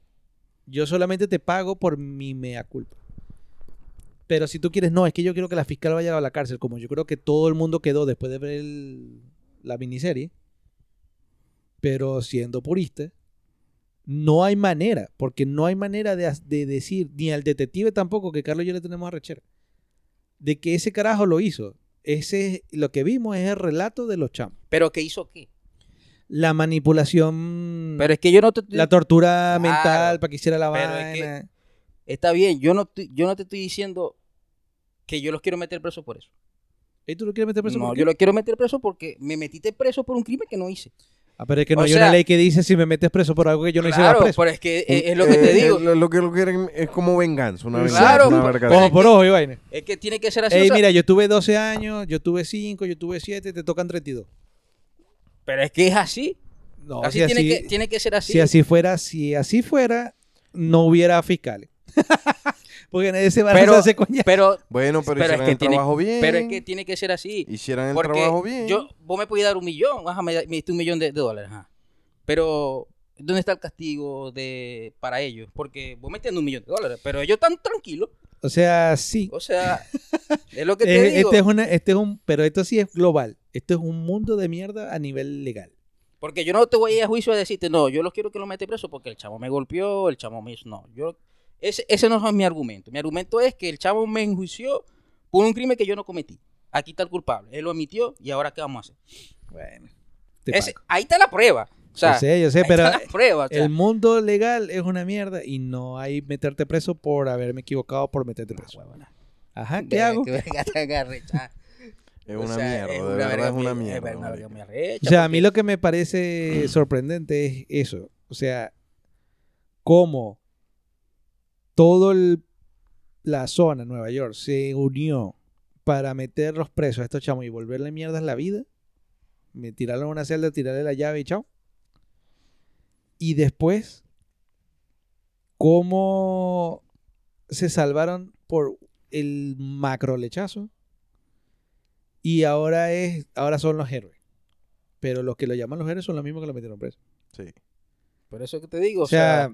Yo solamente te pago por mi mea culpa. Pero si tú quieres, no, es que yo quiero que la fiscal vaya a la cárcel, como yo creo que todo el mundo quedó después de ver el- la miniserie. Pero siendo purista, no hay manera, porque no hay manera de, decir, ni al detective tampoco, que Carlos y yo le tenemos a rechera, de que ese carajo lo hizo. Ese, lo que vimos es el relato de los chamos. pero ¿qué hizo qué? La manipulación, Pero es que yo no te la tortura Claro, mental para que hiciera la pero es vaina. que- Está bien, yo no, te- yo no te estoy diciendo que yo los quiero meter preso por eso. ¿Y tú lo quieres meter preso? No, por qué? yo los quiero meter preso porque me metiste preso por un crimen que no hice. Ah, pero es que no o hay sea- una ley que dice si me metes preso por algo que yo no hice claro, vas preso. pero es que es, es lo que te Eh, digo. Lo, lo que lo quieren es como venganza, una venganza, Claro, una verga. Ojo por ojo y vaina. Es que tiene que ser así. Ey, o sea, mira, yo tuve 12 años, yo tuve 5, yo tuve 7, te tocan 32. Pero es que es así. No, así, si tiene, así, que, tiene que ser así. si así fuera, si así fuera, no hubiera fiscales. [laughs] Porque nadie se va a Pero- hacer coña. Pero, Bueno, pero, Pero es hicieran que el tiene- trabajo bien. pero es que tiene que ser así. Hicieran el Porque trabajo bien. yo, vos me podías dar un millón, ajá, me, me diste un millón de, de dólares, ajá. Pero, ¿dónde está el castigo de para ellos? Porque vos me estás un millón de dólares, pero ellos están tranquilos. O sea, sí. O sea, [laughs] es lo que te Eh, digo. este es una, este es un, pero esto sí es global. Esto es un mundo de mierda a nivel legal. Porque yo no te voy a ir a juicio a decirte, no, yo los quiero que lo mete preso porque el chamo me golpeó, el chamo me hizo. No, yo. Ese, ese no es mi argumento. Mi argumento es que el chamo me enjuició por un crimen que yo no cometí. Aquí está el culpable. Él lo admitió y ahora ¿qué vamos a hacer? Bueno. Ese- ahí está la prueba. O sea, yo sé, yo sé, ahí pero está la prueba. o sea. el mundo legal es una mierda y no hay meterte preso por haberme equivocado por meterte preso. Ajá, ¿qué hago? que [laughs] es O una sea, mierda, es de una verdad es una mierda. es una O sea, a mí lo que me parece [clears throat] sorprendente es eso. O sea, cómo todo el- la zona, Nueva York, se unió para meter los presos a estos chamos y volverle mierdas la vida. Me tirarle a una celda, tirarle la llave y chao. Y después, cómo se salvaron por el macro lechazo. Y ahora es, ahora son los héroes. Pero los que lo llaman los héroes son los mismos que lo metieron preso. Sí. Por eso que te digo. O sea,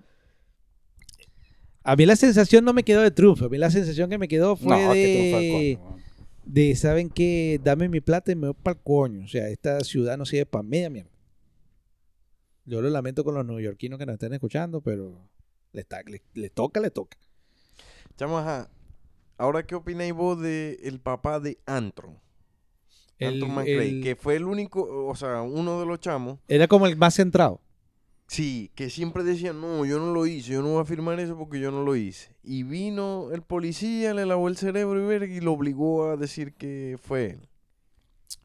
a mí la sensación no me quedó de triunfo. A mí la sensación que me quedó fue no, que de, triunfa el coño. de, ¿saben qué? Dame mi plata y me voy para el coño. O sea, esta ciudad no sirve para media mierda. Yo lo lamento con los neoyorquinos que nos estén escuchando, pero Le, está- le- le toca, le toca. Chamo. Ahora, ¿qué opináis vos de el papá de Antron? El- Antron McRae, el- que fue el único, o sea, uno de los chamos, Era como el más centrado. Sí, que siempre decía, no, yo no lo hice, yo no voy a firmar eso porque yo no lo hice. Y vino el policía, le lavó el cerebro y, y lo obligó a decir que fue él.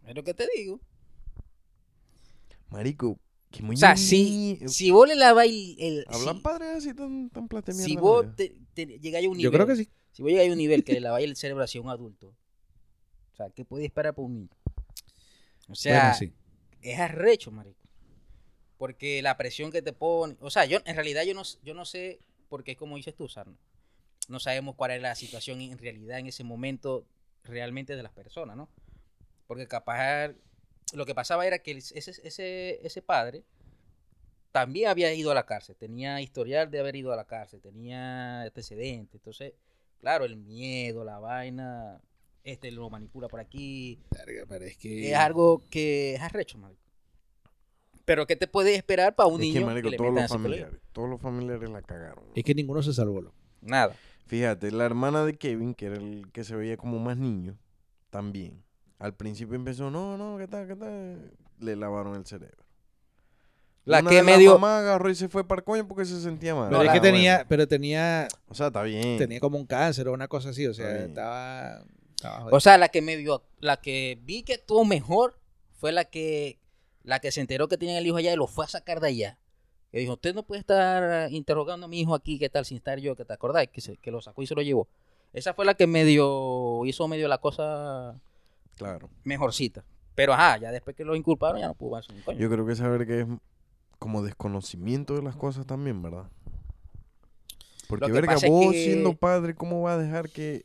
Es lo que te digo. Marico, que muy O sea, si, si vos le laváis el... el- Hablan si, padres así tan, tan si vos te, te llegáis a un Yo nivel... creo que sí. Si vos llegáis a un nivel que le laváis el cerebro hacia un adulto, o sea, ¿qué puede esperar por un niño? O sea, bueno, sí. es arrecho, marico. Porque la presión que te pone, o sea, yo en realidad yo no, yo no sé, porque es como dices tú, Sarno, no sabemos cuál es la situación en realidad en ese momento realmente de las personas, ¿no? Porque capaz lo que pasaba era que ese, ese, ese padre también había ido a la cárcel, tenía historial de haber ido a la cárcel, tenía antecedentes, entonces, claro, el miedo, la vaina, este lo manipula por aquí, Verga, pero es que... es algo que es arrecho, marico. Pero ¿qué te puede esperar para un Es niño que, marico, le todos los familiares, todos los familiares la cagaron. Es que ninguno se salvó. loco. Nada. Fíjate, la hermana de Kevin, que era el que se veía como más niño, también. Al principio empezó, no, no, ¿qué tal, qué tal? Le lavaron el cerebro. La Una que de medio... mamás agarró y se fue para el coño porque se sentía mal. Pero No, es la- que tenía, bueno. pero tenía, O sea, está bien. tenía como un cáncer o una cosa así, o sea, estaba. O sea, la que medio... La que vi que estuvo mejor fue la que... La que se enteró que tenía el hijo allá y lo fue a sacar de allá. Que dijo, usted no puede estar interrogando a mi hijo aquí, ¿qué tal? Sin estar yo, que te acordáis, que, se- que lo sacó y se lo llevó. Esa fue la que medio... Hizo medio la cosa Claro. mejorcita. Pero ajá, ya después que lo inculparon ya no pudo hacer un coño. Yo creo que saber que es como desconocimiento de las cosas también, ¿verdad? Porque, que verga, vos que- siendo padre, ¿cómo vas a dejar que,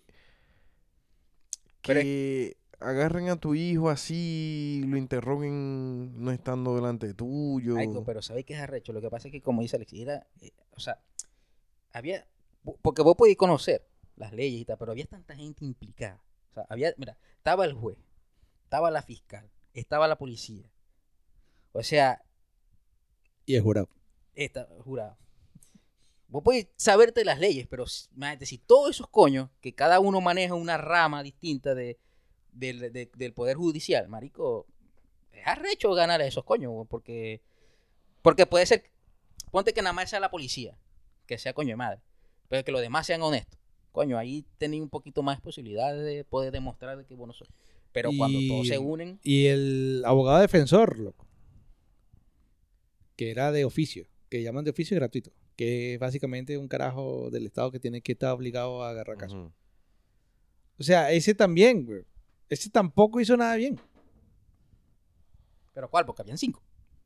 Pero es- que agarren a tu hijo así, lo interroguen no estando delante tuyo? Pero ¿sabéis qué es arrecho? Lo que pasa es que, como dice Alex, era, eh, o sea, había, po- porque vos podéis conocer las leyes y tal, pero había tanta gente implicada. O sea, había, mira, estaba el juez, estaba la fiscal, estaba la policía. O sea, y el jurado. esta, jurado. Vos podés saberte las leyes, pero imagínate, si todos esos coños, que cada uno maneja una rama distinta de, del, de- del poder judicial, marico, es arrecho ganar a esos coños, porque, porque puede ser, ponte que nada más sea la policía, que sea coño de madre, pero que los demás sean honestos. Coño, ahí tenéis un poquito más posibilidades de poder demostrar de que vos no sois. Pero cuando Y- todos se unen, Y el abogado defensor, loco, que era de oficio, que llaman de oficio gratuito, que es básicamente un carajo del Estado que tiene que estar obligado a agarrar caso. O sea, ese también, güey. Ese tampoco hizo nada bien. ¿pero cuál? Porque habían cinco.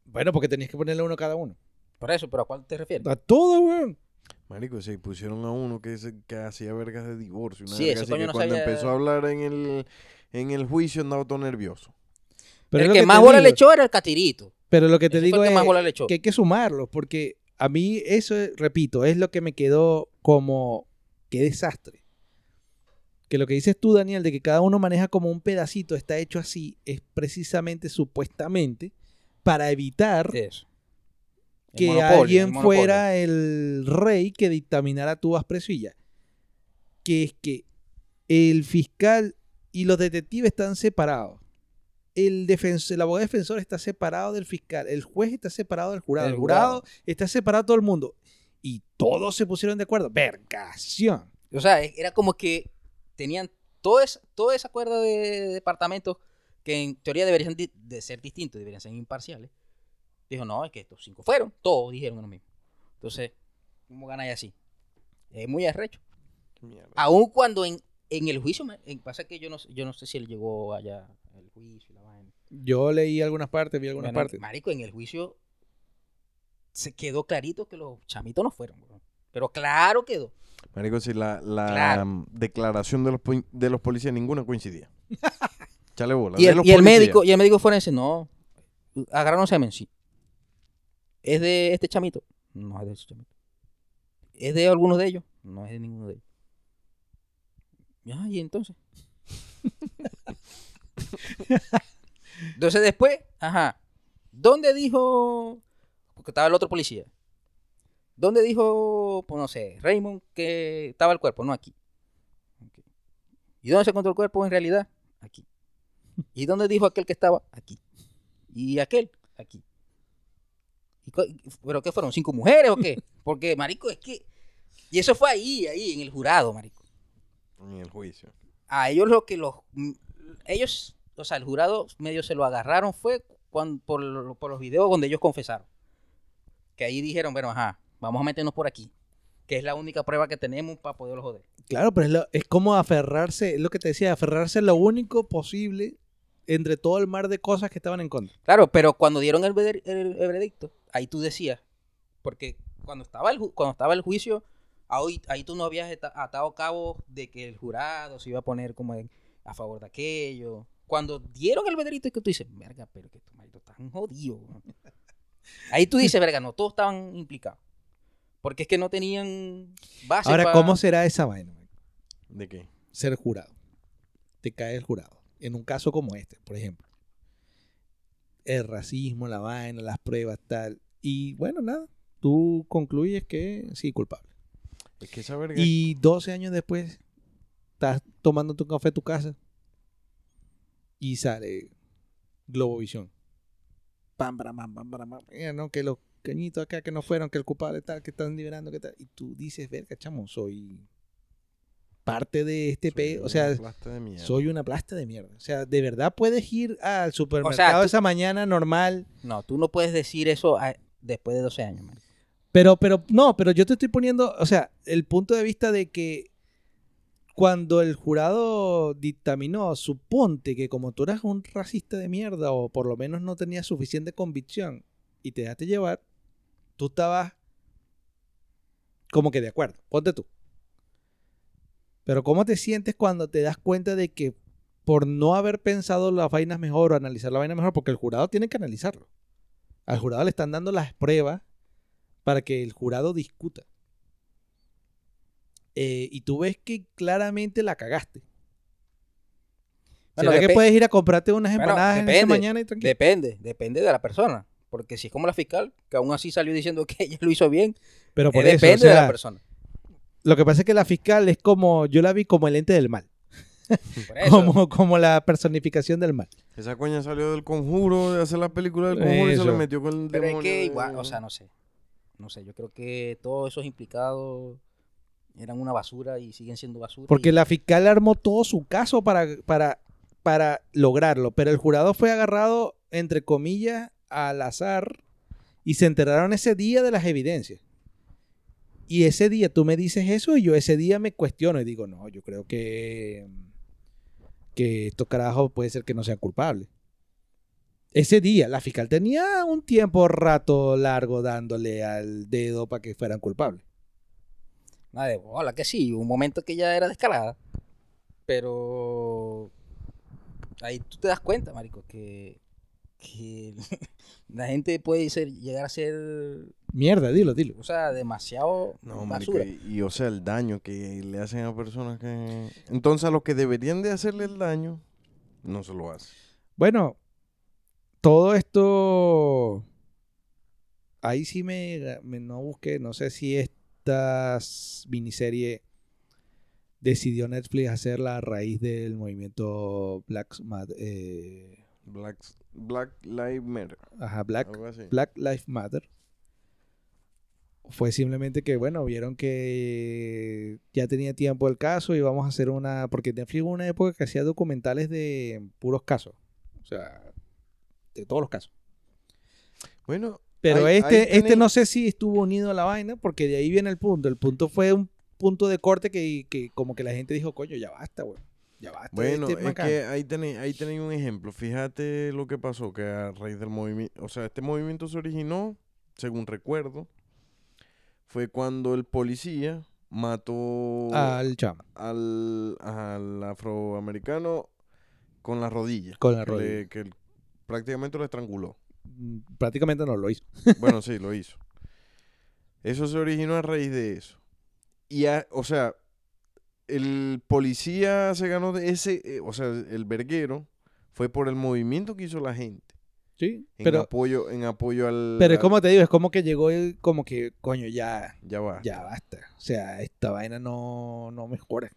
Bueno, porque tenías que ponerle uno a cada uno. Por eso, ¿pero a cuál te refieres? A todo, güey. Marico, se pusieron a uno que, se, que hacía vergas de divorcio. Una Sí, verga así coño que no cuando sabía- empezó a hablar en el, en el juicio andaba todo nervioso. Pero el que, más bola digo. le echó era el catirito. Pero lo que te Ese digo que es más bola le echó. que hay que sumarlos, porque a mí eso, repito, es lo que me quedó como, qué desastre. Que lo que dices tú, Daniel, de que cada uno maneja como un pedacito, está hecho así, es precisamente, supuestamente, para evitar Eso. Que alguien el fuera el rey que dictaminara tu aspresilla. Que es que el fiscal y los detectives están separados. El, el abogado defensor está separado del fiscal. El juez está separado del jurado. El El jurado, jurado. está separado de todo el mundo. Y todos se pusieron de acuerdo. Vergación. O sea, era como que tenían todo esa, toda esa cuerda de departamentos que en teoría deberían di- de ser distintos, deberían ser imparciales. Dijo, no, es que estos cinco fueron, todos dijeron lo mismo. Entonces, ¿cómo ganáis así? Es muy arrecho. Mierda. Aún cuando en, en el juicio, me- en- pasa que yo no, sé- yo no sé si él llegó allá al juicio y la vaina. Yo leí algunas partes, vi algunas Bueno, partes. Marico, en el juicio se quedó clarito que los chamitos no fueron. weón. Pero claro quedó. Marico, si la, la Claro. declaración de los, de los policías ninguna coincidía. [laughs] Chale bola. Y el, y médico, y el médico forense, no, agarraron semen, sí. ¿Es de este chamito? No es de ese chamito. ¿Es de algunos de ellos? No es de ninguno de ellos. Ya, y entonces. [laughs] entonces después, ajá. ¿Dónde dijo? Porque estaba el otro policía. ¿Dónde dijo, pues no sé, Raymond que estaba el cuerpo? No, aquí. ¿Y dónde se encontró el cuerpo en realidad? Aquí. [laughs] ¿Y dónde dijo aquel que estaba? Aquí. ¿Y aquel? Aquí. ¿Y cu- ¿Pero qué fueron? ¿Cinco mujeres o qué? [laughs] Porque, marico, es que... Y eso fue ahí, ahí, en el jurado, marico. En el juicio. A ellos lo que los... mm, Ellos, o sea, el jurado medio se lo agarraron fue cuan- por, por los videos donde ellos confesaron. Que ahí dijeron, bueno, ajá, vamos a meternos por aquí. Que es la única prueba que tenemos para poderlo joder. Claro, pero es, lo- es como aferrarse, es lo que te decía, aferrarse a lo único posible entre todo el mar de cosas que estaban en contra. Claro, pero cuando dieron el, veder- el- el veredicto, ahí tú decías, porque cuando estaba el, cuando estaba el juicio, ahí, ahí tú no habías atado cabo de que el jurado se iba a poner como en- a favor de aquello. Cuando dieron el veredicto, es que tú dices, verga, pero que estos maritos están jodidos. [laughs] weón". Ahí tú dices, verga, no, todos estaban implicados. Porque es que no tenían base Ahora, pa- ¿cómo será esa vaina? man? ¿De qué? Ser jurado. Te cae el jurado. En un caso como este, por ejemplo. El racismo, la vaina, las pruebas, tal. Y bueno, nada. Tú concluyes que sí, culpable. Es que esa verga... Y 12 años después, estás tomando tu café en tu casa y sale Globovisión. Pam, pam, pam, pam, pam, pam. Mira, no, que los cañitos acá que no fueron, que el culpable tal, que están liberando, que tal. Y tú dices, verga, chamo, soy parte de este pe... O sea, soy una plasta de mierda. O sea, de verdad puedes ir al supermercado tú- esa mañana normal. No, tú no puedes decir eso a- después de 12 años, marico. Pero, pero, no, pero yo te estoy poniendo, o sea, el punto de vista de que cuando el jurado dictaminó, suponte que como tú eras un racista de mierda o por lo menos no tenías suficiente convicción y te dejaste llevar, tú estabas como que de acuerdo, ponte tú. Pero ¿cómo te sientes cuando te das cuenta de que por no haber pensado las vainas mejor o analizar la vaina mejor, porque el jurado tiene que analizarlo. Al jurado le están dando las pruebas para que el jurado discuta. Eh, y tú ves que claramente la cagaste. Bueno, ¿Será que depe- puedes ir a comprarte unas Bueno, empanadas en esa mañana y tranquilo? Depende, depende de la persona. Porque si es como la fiscal, que aún así salió diciendo [laughs] que ella lo hizo bien, Pero eh, eso, depende o de la persona. lo que pasa es que la fiscal es como, yo la vi como el ente del mal, [laughs] como, como la personificación del mal. Esa coña salió del conjuro, de hacer la película del conjuro y se le metió con el Pero es demonio. que igual, o sea, no sé. No sé, yo creo que todos esos implicados eran una basura y siguen siendo basura. Porque y- la fiscal armó todo su caso para, para, para lograrlo, pero el jurado fue agarrado, entre comillas, al azar y se enteraron ese día de las evidencias. Y ese día tú me dices eso y yo ese día me cuestiono y digo, no, yo creo que, que estos carajos puede ser que no sean culpables. Ese día la fiscal tenía un tiempo rato largo dándole al dedo para que fueran culpables. Nada de bola, que sí, un momento que ya era descarada. Pero ahí tú te das cuenta, marico, que, que [laughs] la gente puede ser, llegar a ser, Mierda, dilo, dilo. o sea, demasiado No, marico, basura. y, y, o sea, el daño que le hacen a personas que... Entonces a los que deberían de hacerle el daño, no se lo hacen. Bueno, todo esto. Ahí sí me, me- no busqué. No sé si esta miniserie decidió Netflix hacerla a raíz del movimiento Black, Mat- eh, Black, Black Lives Matter, ajá, Black. Black Lives Matter. Fue simplemente que, bueno, vieron que ya tenía tiempo el caso y vamos a hacer una. Porque Netflix hubo una época que hacía documentales de puros casos. O sea, de todos los casos. Bueno, Pero este, este no sé si estuvo unido a la vaina, porque de ahí viene el punto. El punto fue un punto de corte que, que como que la gente dijo, coño, ya basta, güey. Ya de Bueno, este es macán". que ahí tenéis, ahí tenéis un ejemplo. Fíjate lo que pasó, que a raíz del movimiento, o sea, este movimiento se originó, según recuerdo, fue cuando el policía mató Al chamo, al, al afroamericano con la rodilla. con la le- rodilla. que el- prácticamente lo estranguló. Mm, Prácticamente no lo hizo. [laughs] Bueno, sí, [laughs] lo hizo. Eso se originó a raíz de eso. Y, a- o sea, el policía se ganó de ese, eh, o sea, el verguero fue por el movimiento que hizo la gente. Sí, En pero, apoyo, en apoyo al. pero es como te digo, es como que llegó el, como que, coño, ya, Ya va. ya basta. O sea, esta vaina no, no mejora.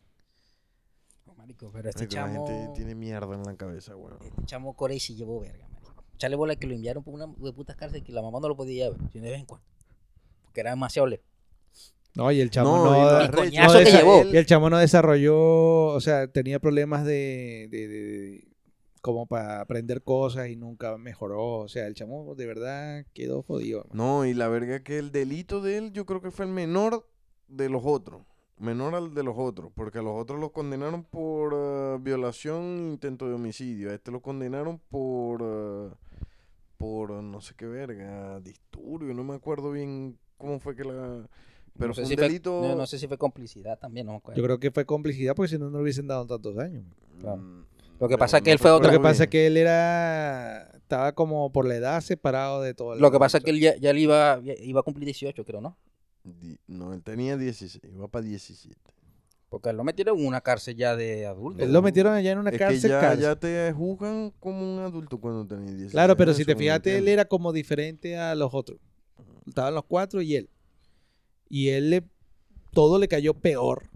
No, marico, pero este Marico, la chamo... gente tiene mierda en la cabeza, weón. Este chamo Corey sí llevó verga, marico. Echarle bola que lo enviaron por una de putas cárcel que la mamá no lo podía ver, sino de vez en cuando. Porque era demasiado lejos. No, y el chamo No, no, y lo no el coñazo que llevó. Y el chamo no desarrolló, o sea, tenía problemas de, de- de- de- como para aprender cosas y nunca mejoró. O sea, el chamo de verdad quedó jodido. No, y la verga que el delito de él yo creo que fue el menor de los otros. Menor al de los otros. Porque a los otros los condenaron por eh, violación, intento de homicidio. A este lo condenaron por... eh, por no sé qué verga, disturbio. No me acuerdo bien cómo fue que la... Pero no sé fue si un fue- delito... no, no sé si fue complicidad también, no me acuerdo. Yo creo que fue complicidad porque si no, no le hubiesen dado tantos años. Claro. mm, Lo que pasa es que él fue otra- Lo que pasa es que él era, estaba como por la edad separado de todo. el Lo que pasa es que él ya, ya le iba, ya iba a cumplir 18, creo, ¿no? No, él tenía 16, iba para 17. Porque él lo metieron en una cárcel ya de adulto. Él lo metieron allá en una Es cárcel. que ya, cárcel. ya te juzgan como un adulto cuando tenés 16. Claro, pero si te fijaste, él era como diferente a los otros. Estaban los cuatro y él. Y él le, todo le cayó peor,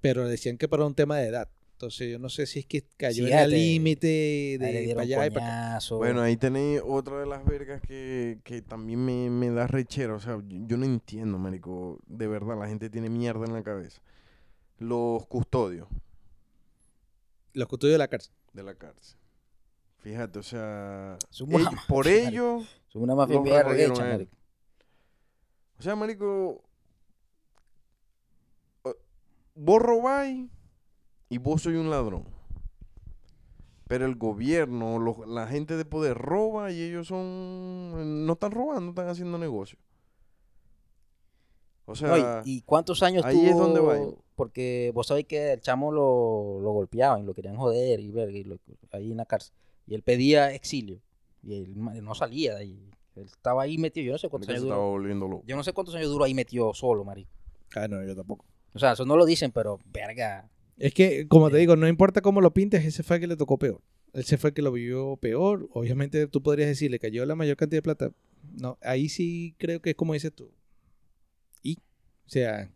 pero decían que para un tema de edad. Entonces yo no sé si es que cayó Sí, en el te- límite le de para allá y para acá. Bueno, ahí tenéis otra de las vergas que, que también me, me da rechera. O sea, yo, yo no entiendo, marico. De verdad, la gente tiene mierda en la cabeza. Los custodios Los custodios de la cárcel. de la cárcel. Fíjate, o sea... Ellos- por ello... Es una mafia bien. O sea, marico... Vos robáis y vos sois un ladrón. Pero el gobierno, los- la gente de poder roba y ellos son... No están robando, están haciendo negocio. O sea... No, y, y cuántos años ahí es donde va. Porque vos sabés que el chamo lo, lo golpeaban y lo querían joder y ver y lo- ahí en la cárcel. Y él pedía exilio. Y él no salía de ahí. Él estaba ahí metido. Yo no sé cuántos años duró. Yo no sé cuántos años duró ahí metido solo, marico. Ah, no, yo tampoco. O sea, eso no lo dicen, pero verga. Es que, como te digo, no importa cómo lo pintes, ese fue el que le tocó peor. Ese fue el que lo vivió peor. Obviamente tú podrías decir, le cayó la mayor cantidad de plata. No, ahí sí creo que es como dices tú. Y, o sea,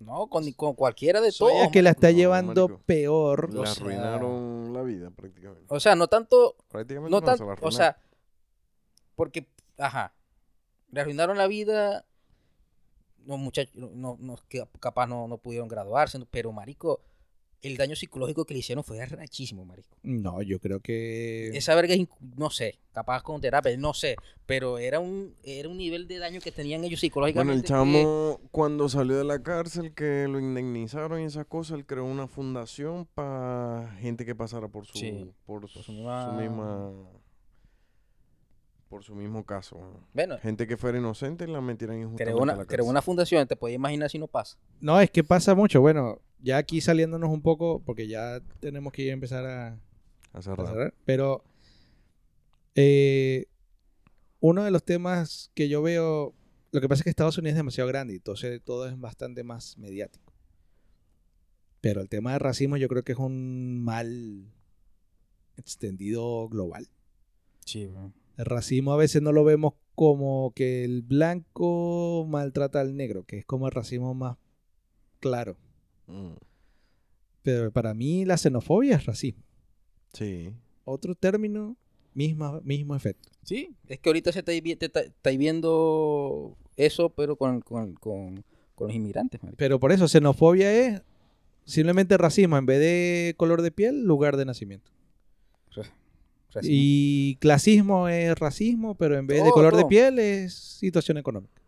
No, con, con cualquiera de todos. el que la está No, llevando marico. peor. Le o sea- arruinaron la vida prácticamente. O sea, no tanto Prácticamente No no, tan, se la o sea, porque, ajá, le arruinaron la vida, los muchachos, no, no, que capaz no, no pudieron graduarse, pero marico, el daño psicológico que le hicieron fue arrachísimo, marico. No, yo creo que... Esa verga es, no sé, capaz con terapia, no sé, pero era un, era un nivel de daño que tenían ellos Bueno, psicológicamente. el que- chamo, cuando salió de la cárcel, que lo indemnizaron y esas cosas, él creó una fundación para gente que pasara por su, Sí, por su, su misma- misma- por su mismo caso. ¿no? bueno, Gente que fuera inocente la metieran injustamente creó a una, cárcel. una fundación, te puedes imaginar si no pasa. No, es que pasa mucho. Bueno, ya aquí saliéndonos un poco, porque ya tenemos que empezar a, cerrar, pero eh, uno de los temas que yo veo, lo que pasa es que Estados Unidos es demasiado grande, entonces todo es bastante más mediático. Pero el tema de racismo yo creo que es un mal extendido global. Sí, El racismo a veces no lo vemos como que el blanco maltrata al negro, que es como el racismo más claro. Mm, Pero para mí la xenofobia es racismo. Sí. Otro término, misma, mismo efecto. Sí, es que ahorita se está, vi- te está, está viendo eso, pero con, con, con, con los inmigrantes, marico. Pero por eso, xenofobia es simplemente racismo. En vez de color de piel, lugar de nacimiento. Racismo. Y clasismo es racismo, pero en vez de color de piel es situación económica.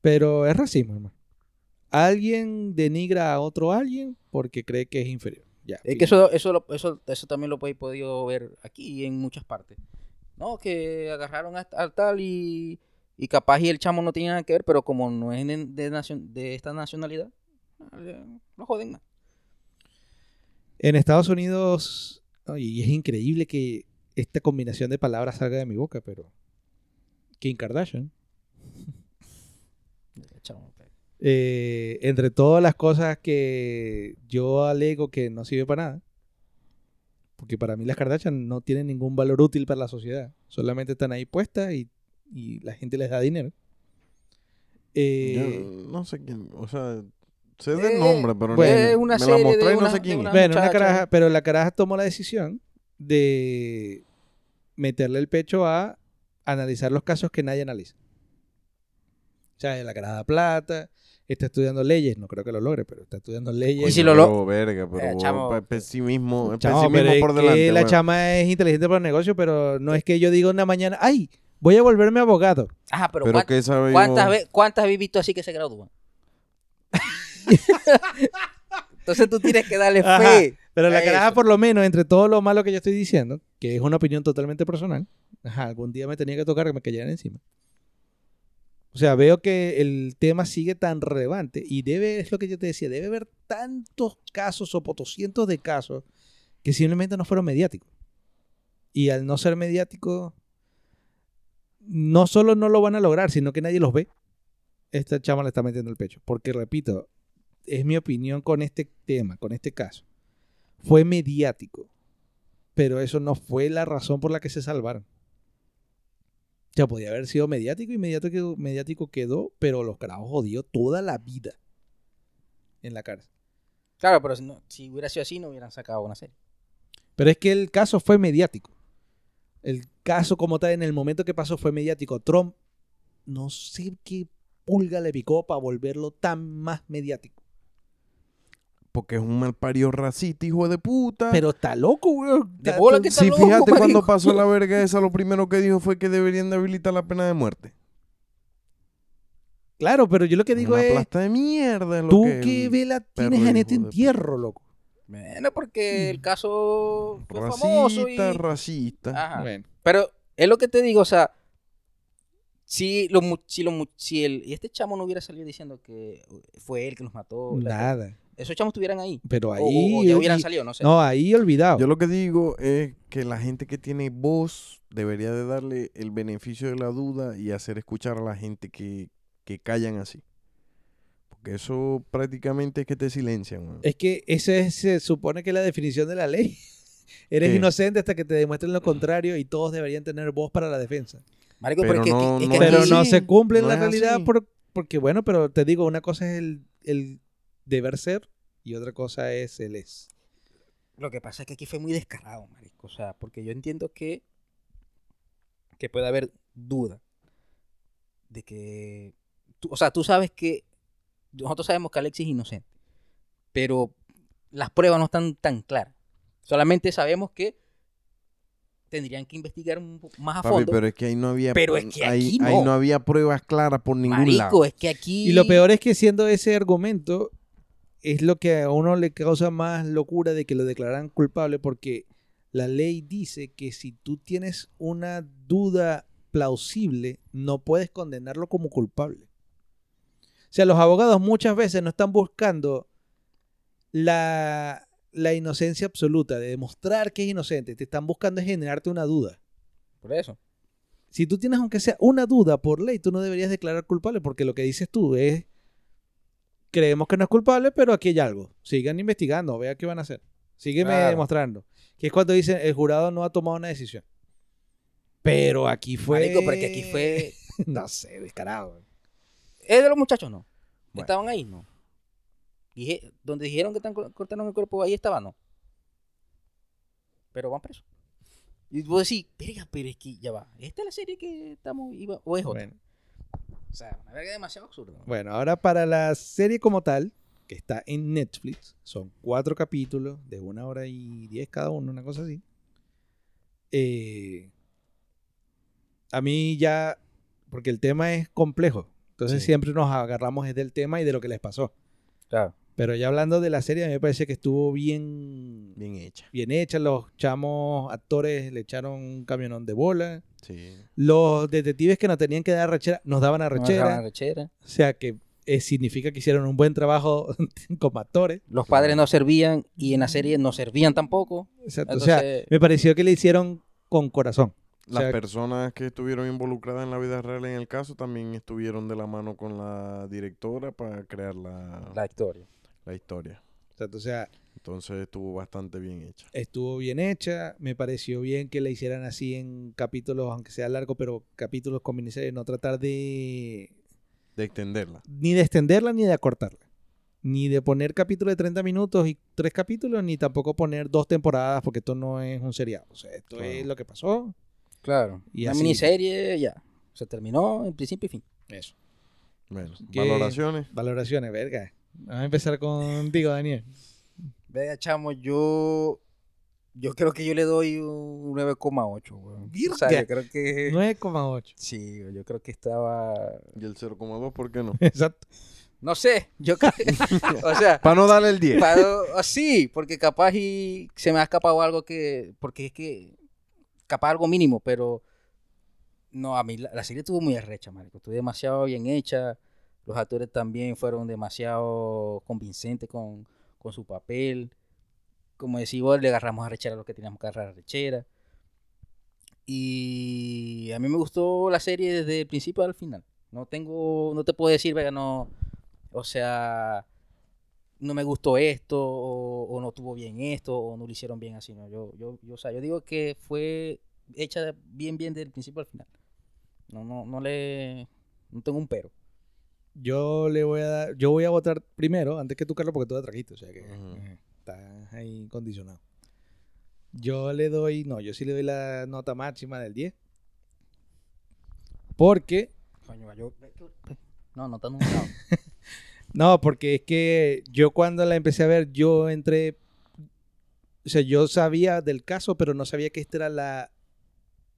Pero es racismo, hermano. Alguien denigra a otro alguien porque cree que es inferior. Ya, Es que eso, eso, eso, eso también lo habéis podido ver aquí en muchas partes. No, que agarraron a- al tal y, y capaz y el chamo no tiene nada que ver, pero como no es de, de nacion- de esta nacionalidad, lo joden más. En Estados Unidos, ¿no? y es increíble que esta combinación de palabras salga de mi boca, pero Kim Kardashian, [laughs] eh, entre todas las cosas que yo alego que no sirve para nada, Porque para mí las Kardashian no tienen ningún valor útil para la sociedad. Solamente están ahí puestas y, y la gente les da dinero. Eh, Yo no sé quién, o sea, sé del Eh, nombre, pero bueno, es una me serie la de mostré y no sé de quién. una- es. bueno, una caraja, pero la caraja tomó la decisión de meterle el pecho a analizar los casos que nadie analiza. O sea, la caraja da plata, está estudiando leyes, no creo que lo logre, pero está estudiando leyes. Y si lo Pero, verga, pero Eh, chamo. pe- pesimismo, Chamo, pesimismo pero es por que delante. la chama es inteligente para el negocio, pero no es que yo diga una mañana, ay, voy a volverme abogado. Ajá, pero, Pero ¿cuán- qué sabe ¿cuántas, ve- ¿cuántas has visto así que se gradúan? [laughs] Entonces tú tienes que darle Ajá, fe. Pero la caraja, por lo menos, entre todo lo malo que yo estoy diciendo, que es una opinión totalmente personal, ajá, algún día me tenía que tocar que me cayeran encima. O sea, veo que el tema sigue tan relevante y debe, es lo que yo te decía, debe haber tantos casos o potoscientos de casos que simplemente no fueron mediáticos. Y al no ser mediáticos, no solo no lo van a lograr, sino que nadie los ve. Esta chama le está metiendo el pecho. Porque, repito, es mi opinión con este tema, con este caso. Fue mediático. Pero eso no fue la razón por la que se salvaron. Ya podía haber sido mediático y mediático, mediático quedó, pero los carajos jodió toda la vida en la cárcel. Claro, pero si, no- si hubiera sido así, no hubieran sacado una serie. Pero es que el caso fue mediático. El caso como tal, en el momento que pasó, fue mediático. Trump, no sé qué pulga le picó para volverlo tan más mediático. Porque es un mal parido racista, hijo de puta. Pero está loco, weón. De bola que está Sí, loco, fíjate cuando pasó la verga esa, lo primero que dijo fue que deberían de habilitar la pena de muerte. Claro, pero yo lo que digo Una es, plasta de mierda. es lo tú que qué el vela tienes en este puta. entierro, loco. Bueno, porque el caso fue Racista, famoso y... racista. Ajá. Bueno, Pero es lo que te digo, o sea, si, lo, mu- si, lo, mu- si el, y este chamo no hubiera salido diciendo que fue él que los mató, la- nada. Esos chamos estuvieran ahí. Pero O- ahí... o, ya hubieran y- salido, no sé. no, ahí olvidado. Yo lo que digo es que la gente que tiene voz debería de darle el beneficio de la duda y hacer escuchar a la gente que, que callan así. Porque eso prácticamente es que te silencian. Es que ese es- se supone que es la definición de la ley. [laughs] Eres ¿Qué? inocente hasta que te demuestren lo contrario y todos deberían tener voz para la defensa. Marico, Pero pero, es que- no- es que no Pero no se cumple en no la realidad por- porque, bueno, pero te digo, una cosa es el, el deber ser y otra cosa es el es. Lo que pasa es que aquí fue muy descarado, marico. O sea, porque yo entiendo que, que puede haber duda de que... tú- o sea, tú sabes que... Nosotros sabemos que Alexis es inocente. Pero las pruebas no están tan claras. Solamente sabemos que tendrían que investigar un po- más a Papi, fondo. pero es que ahí no había Pero es que ahí, aquí ahí no. no había pruebas claras por ningún Marico, lado. es que aquí... Y lo peor es que siendo ese argumento es lo que a uno le causa más locura de que lo declaran culpable porque la ley dice que si tú tienes una duda plausible, no puedes condenarlo como culpable. O sea, los abogados muchas veces no están buscando la, la inocencia absoluta, de demostrar que es inocente, te están buscando generarte una duda. Por eso. Si tú tienes aunque sea una duda por ley, tú no deberías declarar culpable porque lo que dices tú es creemos que no es culpable, pero aquí hay algo. Sigan investigando, vea qué van a hacer. Sígueme Claro. demostrando. Que es cuando dicen el jurado no ha tomado una decisión. Pero aquí fue Marico, pero es que aquí fue... [laughs] no sé, descarado. ¿Es de los muchachos? No. Bueno. ¿Estaban ahí? No. Dije, donde dijeron que están, cor- cortaron el cuerpo, ahí estaba, no. Pero van presos. Y vos decís, verga, pero es que ya va. ¿Esta es la serie que estamos, iba, o es otra? Bueno, O sea, una verga demasiado absurda. ¿no? bueno, ahora para la serie como tal, que está en Netflix, son cuatro capítulos de una hora y diez cada uno, una cosa así. Eh, a mí ya, porque el tema es complejo, entonces Sí. siempre nos agarramos es del tema y de lo que les pasó. Claro. Pero ya hablando de la serie, a mí me parece que estuvo bien, Bien hecha. bien hecha. Los chamos actores le echaron un camionón de bola. Sí. Los detectives que nos tenían que dar arrechera, nos daban dejaban arrechera. O sea que eh, significa que hicieron un buen trabajo [laughs] como actores. Los padres no servían y en la serie no servían tampoco. Exacto. o sea, me pareció que le hicieron con corazón. O Las sea, personas que estuvieron involucradas en la vida real en el caso también estuvieron de la mano con la directora para crear la, La historia. la historia. O sea, Entonces estuvo bastante bien hecha. estuvo bien hecha. Me pareció bien que la hicieran así en capítulos, aunque sea largo, pero capítulos con miniseries. No tratar de De extenderla. ni de extenderla ni de acortarla. Ni de poner capítulos de 30 minutos y tres capítulos, ni tampoco poner dos temporadas, porque esto no es un seriado. O sea, esto Claro. es lo que pasó. Claro. Y Una así. miniserie ya. Se terminó en principio y fin. Eso. Bueno, ¿Qué- valoraciones. Valoraciones, verga. Vamos a empezar contigo, Daniel. Vea, chamo, yo. Yo creo que yo le doy un 9,8, weón. O sea, yo creo que. 9,8. Sí, yo creo que estaba. Y el 0,2, ¿por qué no? [laughs] Exacto. No sé, yo creo. [laughs] o sea, Para no darle el 10. para- así, porque capaz y se me ha escapado algo que. Porque es que. Capaz algo mínimo, pero. No, a mí la, la serie estuvo muy arrecha, marico. Estuvo demasiado bien hecha. Los actores también fueron demasiado convincentes con, con su papel. Como igual le agarramos a rechera lo que teníamos que agarrar a rechera. Y a mí me gustó la serie desde el principio al final. No tengo, no te puedo decir, venga, no, o sea, no me gustó esto, o, no tuvo bien esto, o no lo hicieron bien así, no. Yo, yo, yo, o sea, yo digo que fue hecha bien, bien desde el principio al final. No, no, no le, no tengo un pero. Yo le voy a dar, yo voy a votar primero, antes que tú, Carlos, porque tú la trajiste, o sea que eh, estás ahí condicionado. Yo le doy, no, yo sí le doy la nota máxima del 10. Porque, Coño, yo, no, no está numerado. [laughs] no, porque es que yo cuando la empecé a ver, yo entré, o sea, yo sabía del caso, pero no sabía que esta era la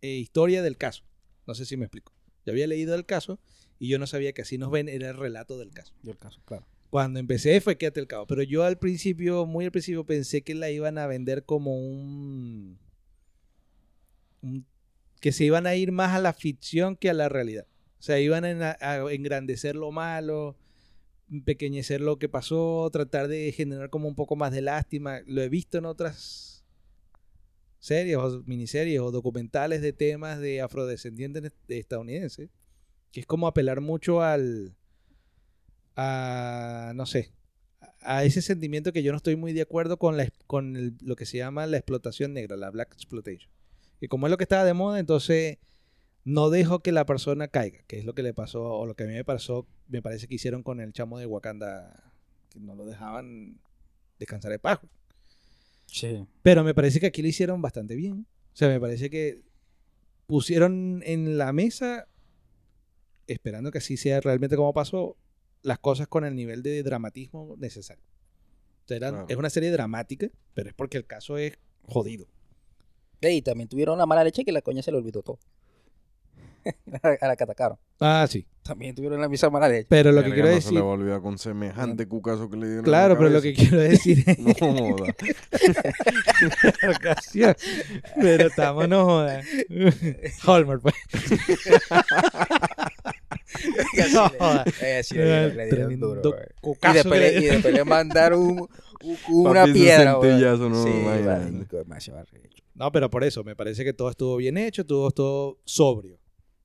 eh, historia del caso. No sé si me explico. Yo había leído el caso y yo no sabía que así nos ven, era el relato del caso. Claro. Cuando empecé fue quédate el cabo. Pero yo al principio, muy al principio, pensé que la iban a vender como un, un- que se iban a ir más a la ficción que a la realidad. O sea, iban a, a engrandecer lo malo, pequeñecer lo que pasó, tratar de generar como un poco más de lástima. Lo he visto en otras series o miniseries o documentales de temas de afrodescendientes de estadounidenses, que es como apelar mucho al a, no sé, a ese sentimiento que yo no estoy muy de acuerdo con, la, con el- lo que se llama la explotación negra, la black exploitation. Y como es lo que estaba de moda, entonces no dejo que la persona caiga, que es lo que le pasó, o lo que a mí me pasó, me parece que hicieron con el chamo de Wakanda, que no lo dejaban descansar de paz. Sí. Pero me parece que aquí lo hicieron bastante bien. O sea, me parece que pusieron en la mesa, esperando que así sea realmente como pasó, las cosas con el nivel de dramatismo necesario. O sea, eran- Claro. Es una serie dramática, pero es porque el caso es jodido. Y también tuvieron la mala leche que la coña se le olvidó todo. [laughs] a la que atacaron. Ah, sí. También tuvieron la misma mala leche. Pero lo que quiero no decir... Se le volvió con semejante cucazo que le dieron. Claro, la pero lo que quiero decir [laughs] es... No joda. ocasión. [laughs] Pero estamos, no jodas. Hallmark, pues. [laughs] No. Eh, sí, le dieron- le dieron Tremendo duro, güey. Y después, le, le y dieron. después le mandaron un- un- [laughs] una Papi, piedra, no, Sí, imagínate. marico, demasiado arrecho. No, pero por eso, me parece que todo estuvo bien hecho, todo estuvo sobrio.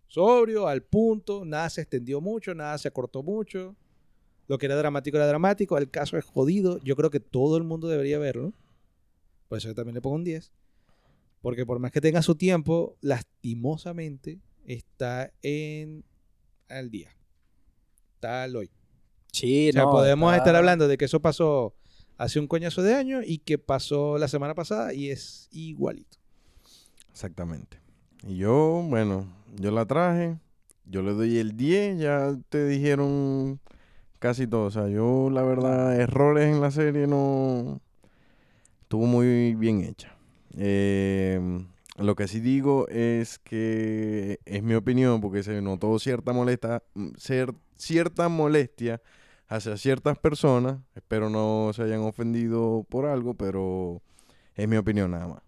Sobrio, al punto, nada se extendió mucho, nada se acortó mucho. Lo que era dramático era dramático, el caso es jodido. Yo creo que todo el mundo debería verlo. Por eso yo también le pongo un 10. Porque por más que tenga su tiempo, lastimosamente está en al día. Está al hoy. Sí, O sea, no, podemos está- estar hablando de que eso pasó hace un coñazo de años y que pasó la semana pasada y es igualito. Exactamente. Y yo, bueno, yo la traje. Yo le doy el 10. Ya te dijeron casi todo. O sea, yo, la verdad, errores en la serie no. Estuvo muy bien hecha. Eh, lo que sí digo es que es mi opinión, porque se notó cierta molesta, mm, cer- cierta molestia hacia ciertas personas. Espero no se hayan ofendido por algo, pero es mi opinión nada más.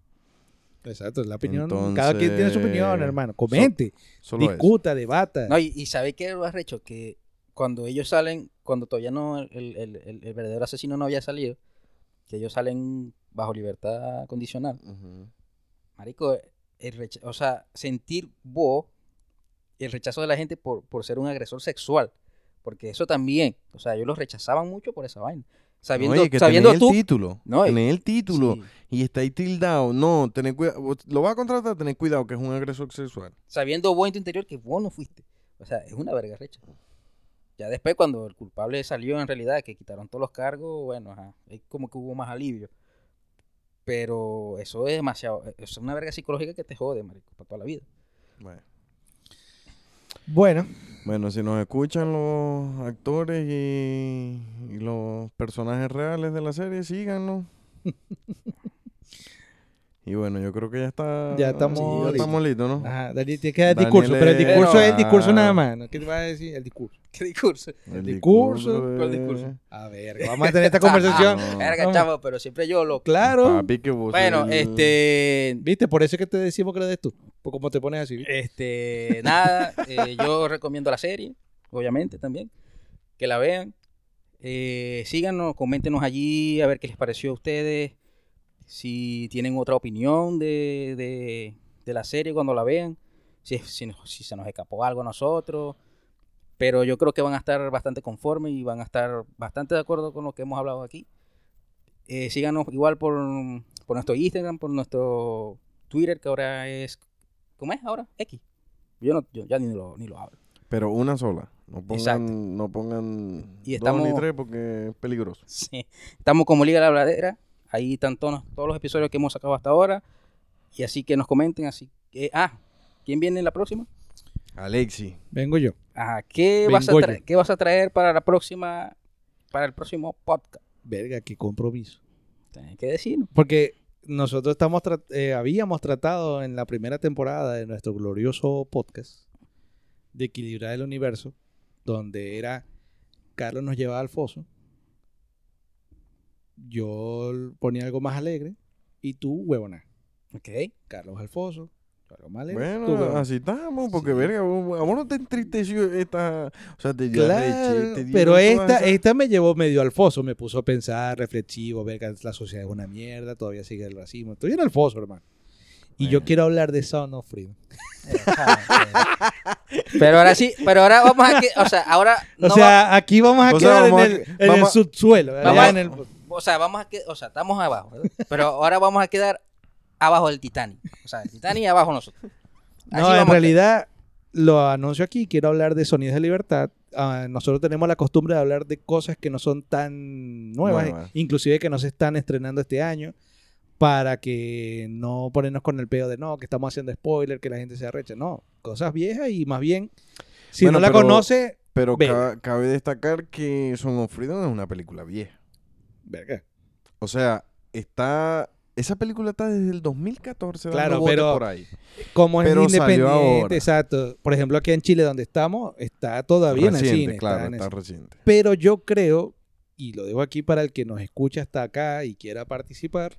Exacto, es la opinión. cada quien tiene su opinión, hermano. Comente, eso. discuta, debata. No, y, y ¿sabe qué lo arrecho? Que cuando ellos salen, cuando todavía no, el, el, el- el verdadero asesino no había salido, que ellos salen bajo libertad condicional. Ujú. Marico, el o sea, sentir vos el rechazo de la gente por, por ser un agresor sexual. Porque eso también, o sea, ellos los rechazaban mucho por esa vaina. Sabiendo, Oye, que sabiendo tenés tú. el título. No, tenés el título. Sí. Y está ahí tildado. No, tenés cuidado. Lo vas a contratar, tenés cuidado que es un agresor sexual. sabiendo vos en tu interior que vos no fuiste. O sea, es una verga recha. Ya después, cuando el culpable salió en realidad, que quitaron todos los cargos, bueno, ajá, es como que hubo más alivio. Pero eso es demasiado, eso es una verga psicológica que te jode, marico, para toda la vida. Bueno. Bueno, Bueno, si nos escuchan los actores y, y los personajes reales de la serie, síganos. [laughs] y bueno, yo creo que ya está. Ya estamos sí, ya listos. estamos listos, ¿no? ajá, Daniel tiene que dar el Daniel discurso, pero el discurso es el discurso nada más. ¿no? ¿Qué te vas a decir? El discurso. [laughs] ¿Qué discurso? El discurso, ¿cuál de- discurso? A ver, vamos a tener [laughs] esta conversación. [laughs] No. Verga, chavo, pero siempre yo lo... Claro. Papi, que vos Bueno, el- este... ¿Viste? Por eso es que te decimos que lo des tú. Por cómo te pones así. Este, nada, eh, yo recomiendo la serie, obviamente también, que la vean. Eh, síganos, coméntenos allí a ver qué les pareció a ustedes, si tienen otra opinión de, de- de la serie cuando la vean, si, si, si se nos escapó algo a nosotros, pero yo creo que van a estar bastante conformes y van a estar bastante de acuerdo con lo que hemos hablado aquí. Eh, síganos igual por, por nuestro Instagram, por nuestro Twitter, que ahora es ¿Cómo es ahora? X. Yo, no, yo ya ni lo, ni lo hablo. Pero una sola. No Exacto. pongan, no pongan Y dos estamos- ni tres porque es peligroso. [laughs] Sí. Estamos como Liga de la Bladera. Ahí están todos, todos los episodios que hemos sacado hasta ahora. Y así que nos comenten. Así que, ah, ¿quién viene en la próxima? Alexi. Vengo yo. Ajá, ¿qué, vas a yo. ¿qué vas a traer para la próxima, para el próximo podcast? Verga, qué compromiso. Tienes que decirnos. Porque nosotros estamos tra- eh, habíamos tratado en la primera temporada de nuestro glorioso podcast de equilibrar el universo, donde era Carlos nos llevaba al foso, yo ponía algo más alegre y tú huevona. Ok. Carlos al foso, tú algo más alegre. tú, Bueno, huevona. así estamos, porque Sí. verga, vos- a vos no te entristeció esta, o sea, te dio Claro, arreche, te dio pero esta, esta me llevó medio al foso, me puso a pensar, reflexivo, ver que la sociedad es una mierda, todavía sigue el racismo. Estoy en el foso, hermano. Y yo quiero hablar de Son of Freedom. Pero ahora sí, pero ahora vamos a que, o sea, ahora O no sea, aquí vamos a O sea, quedar vamos a en el, en el vamos subsuelo. ¿verdad? vamos En el- o sea, vamos a que, o sea, estamos abajo, ¿verdad? pero ahora vamos a quedar abajo del Titanic. O sea, el Titanic y abajo nosotros. Así no, en realidad lo anuncio aquí, quiero hablar de Sonidos de Libertad. Ah, nosotros tenemos la costumbre de hablar de cosas que no son tan nuevas, Nuevas. inclusive que no se están estrenando este año, para que no ponernos con el pedo de no, que estamos haciendo spoiler, que la gente se arrecha. No, cosas viejas y más bien, si Bueno, no la pero- conoce, Pero ca- cabe destacar que Son of Freedom es una película vieja. Verga. O sea, está... Esa película está desde el 2014 dando Claro, bote pero- por ahí. Como es Pero salió independiente, ahora. exacto. Por ejemplo, aquí en Chile donde estamos, está todavía en el cine. está claro, en está reciente. Pero yo creo, y lo digo aquí para el que nos escucha hasta acá y quiera participar,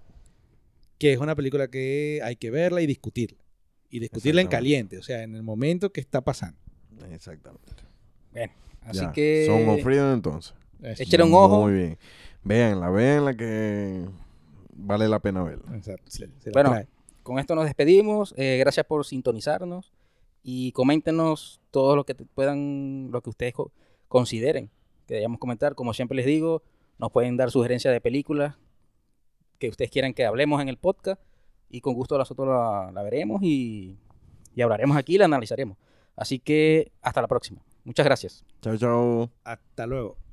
que es una película que hay que verla y discutirla. Y discutirla en caliente, o sea, en el momento que está pasando. Exactamente. Bueno, así Ya, que Son Freedom entonces. Échale un ojo. Muy bien. Véanla, véanla que vale la pena verla. Exacto, Bueno, trae. con esto nos despedimos. Eh, gracias por sintonizarnos y coméntenos todo lo que te puedan, lo que ustedes co- consideren que debamos comentar. Como siempre les digo, nos pueden dar sugerencias de películas que ustedes quieran que hablemos en el podcast y con gusto nosotros la, la veremos y, y hablaremos aquí y la analizaremos. Así que hasta la próxima. Muchas gracias. Chao, chao. Hasta luego.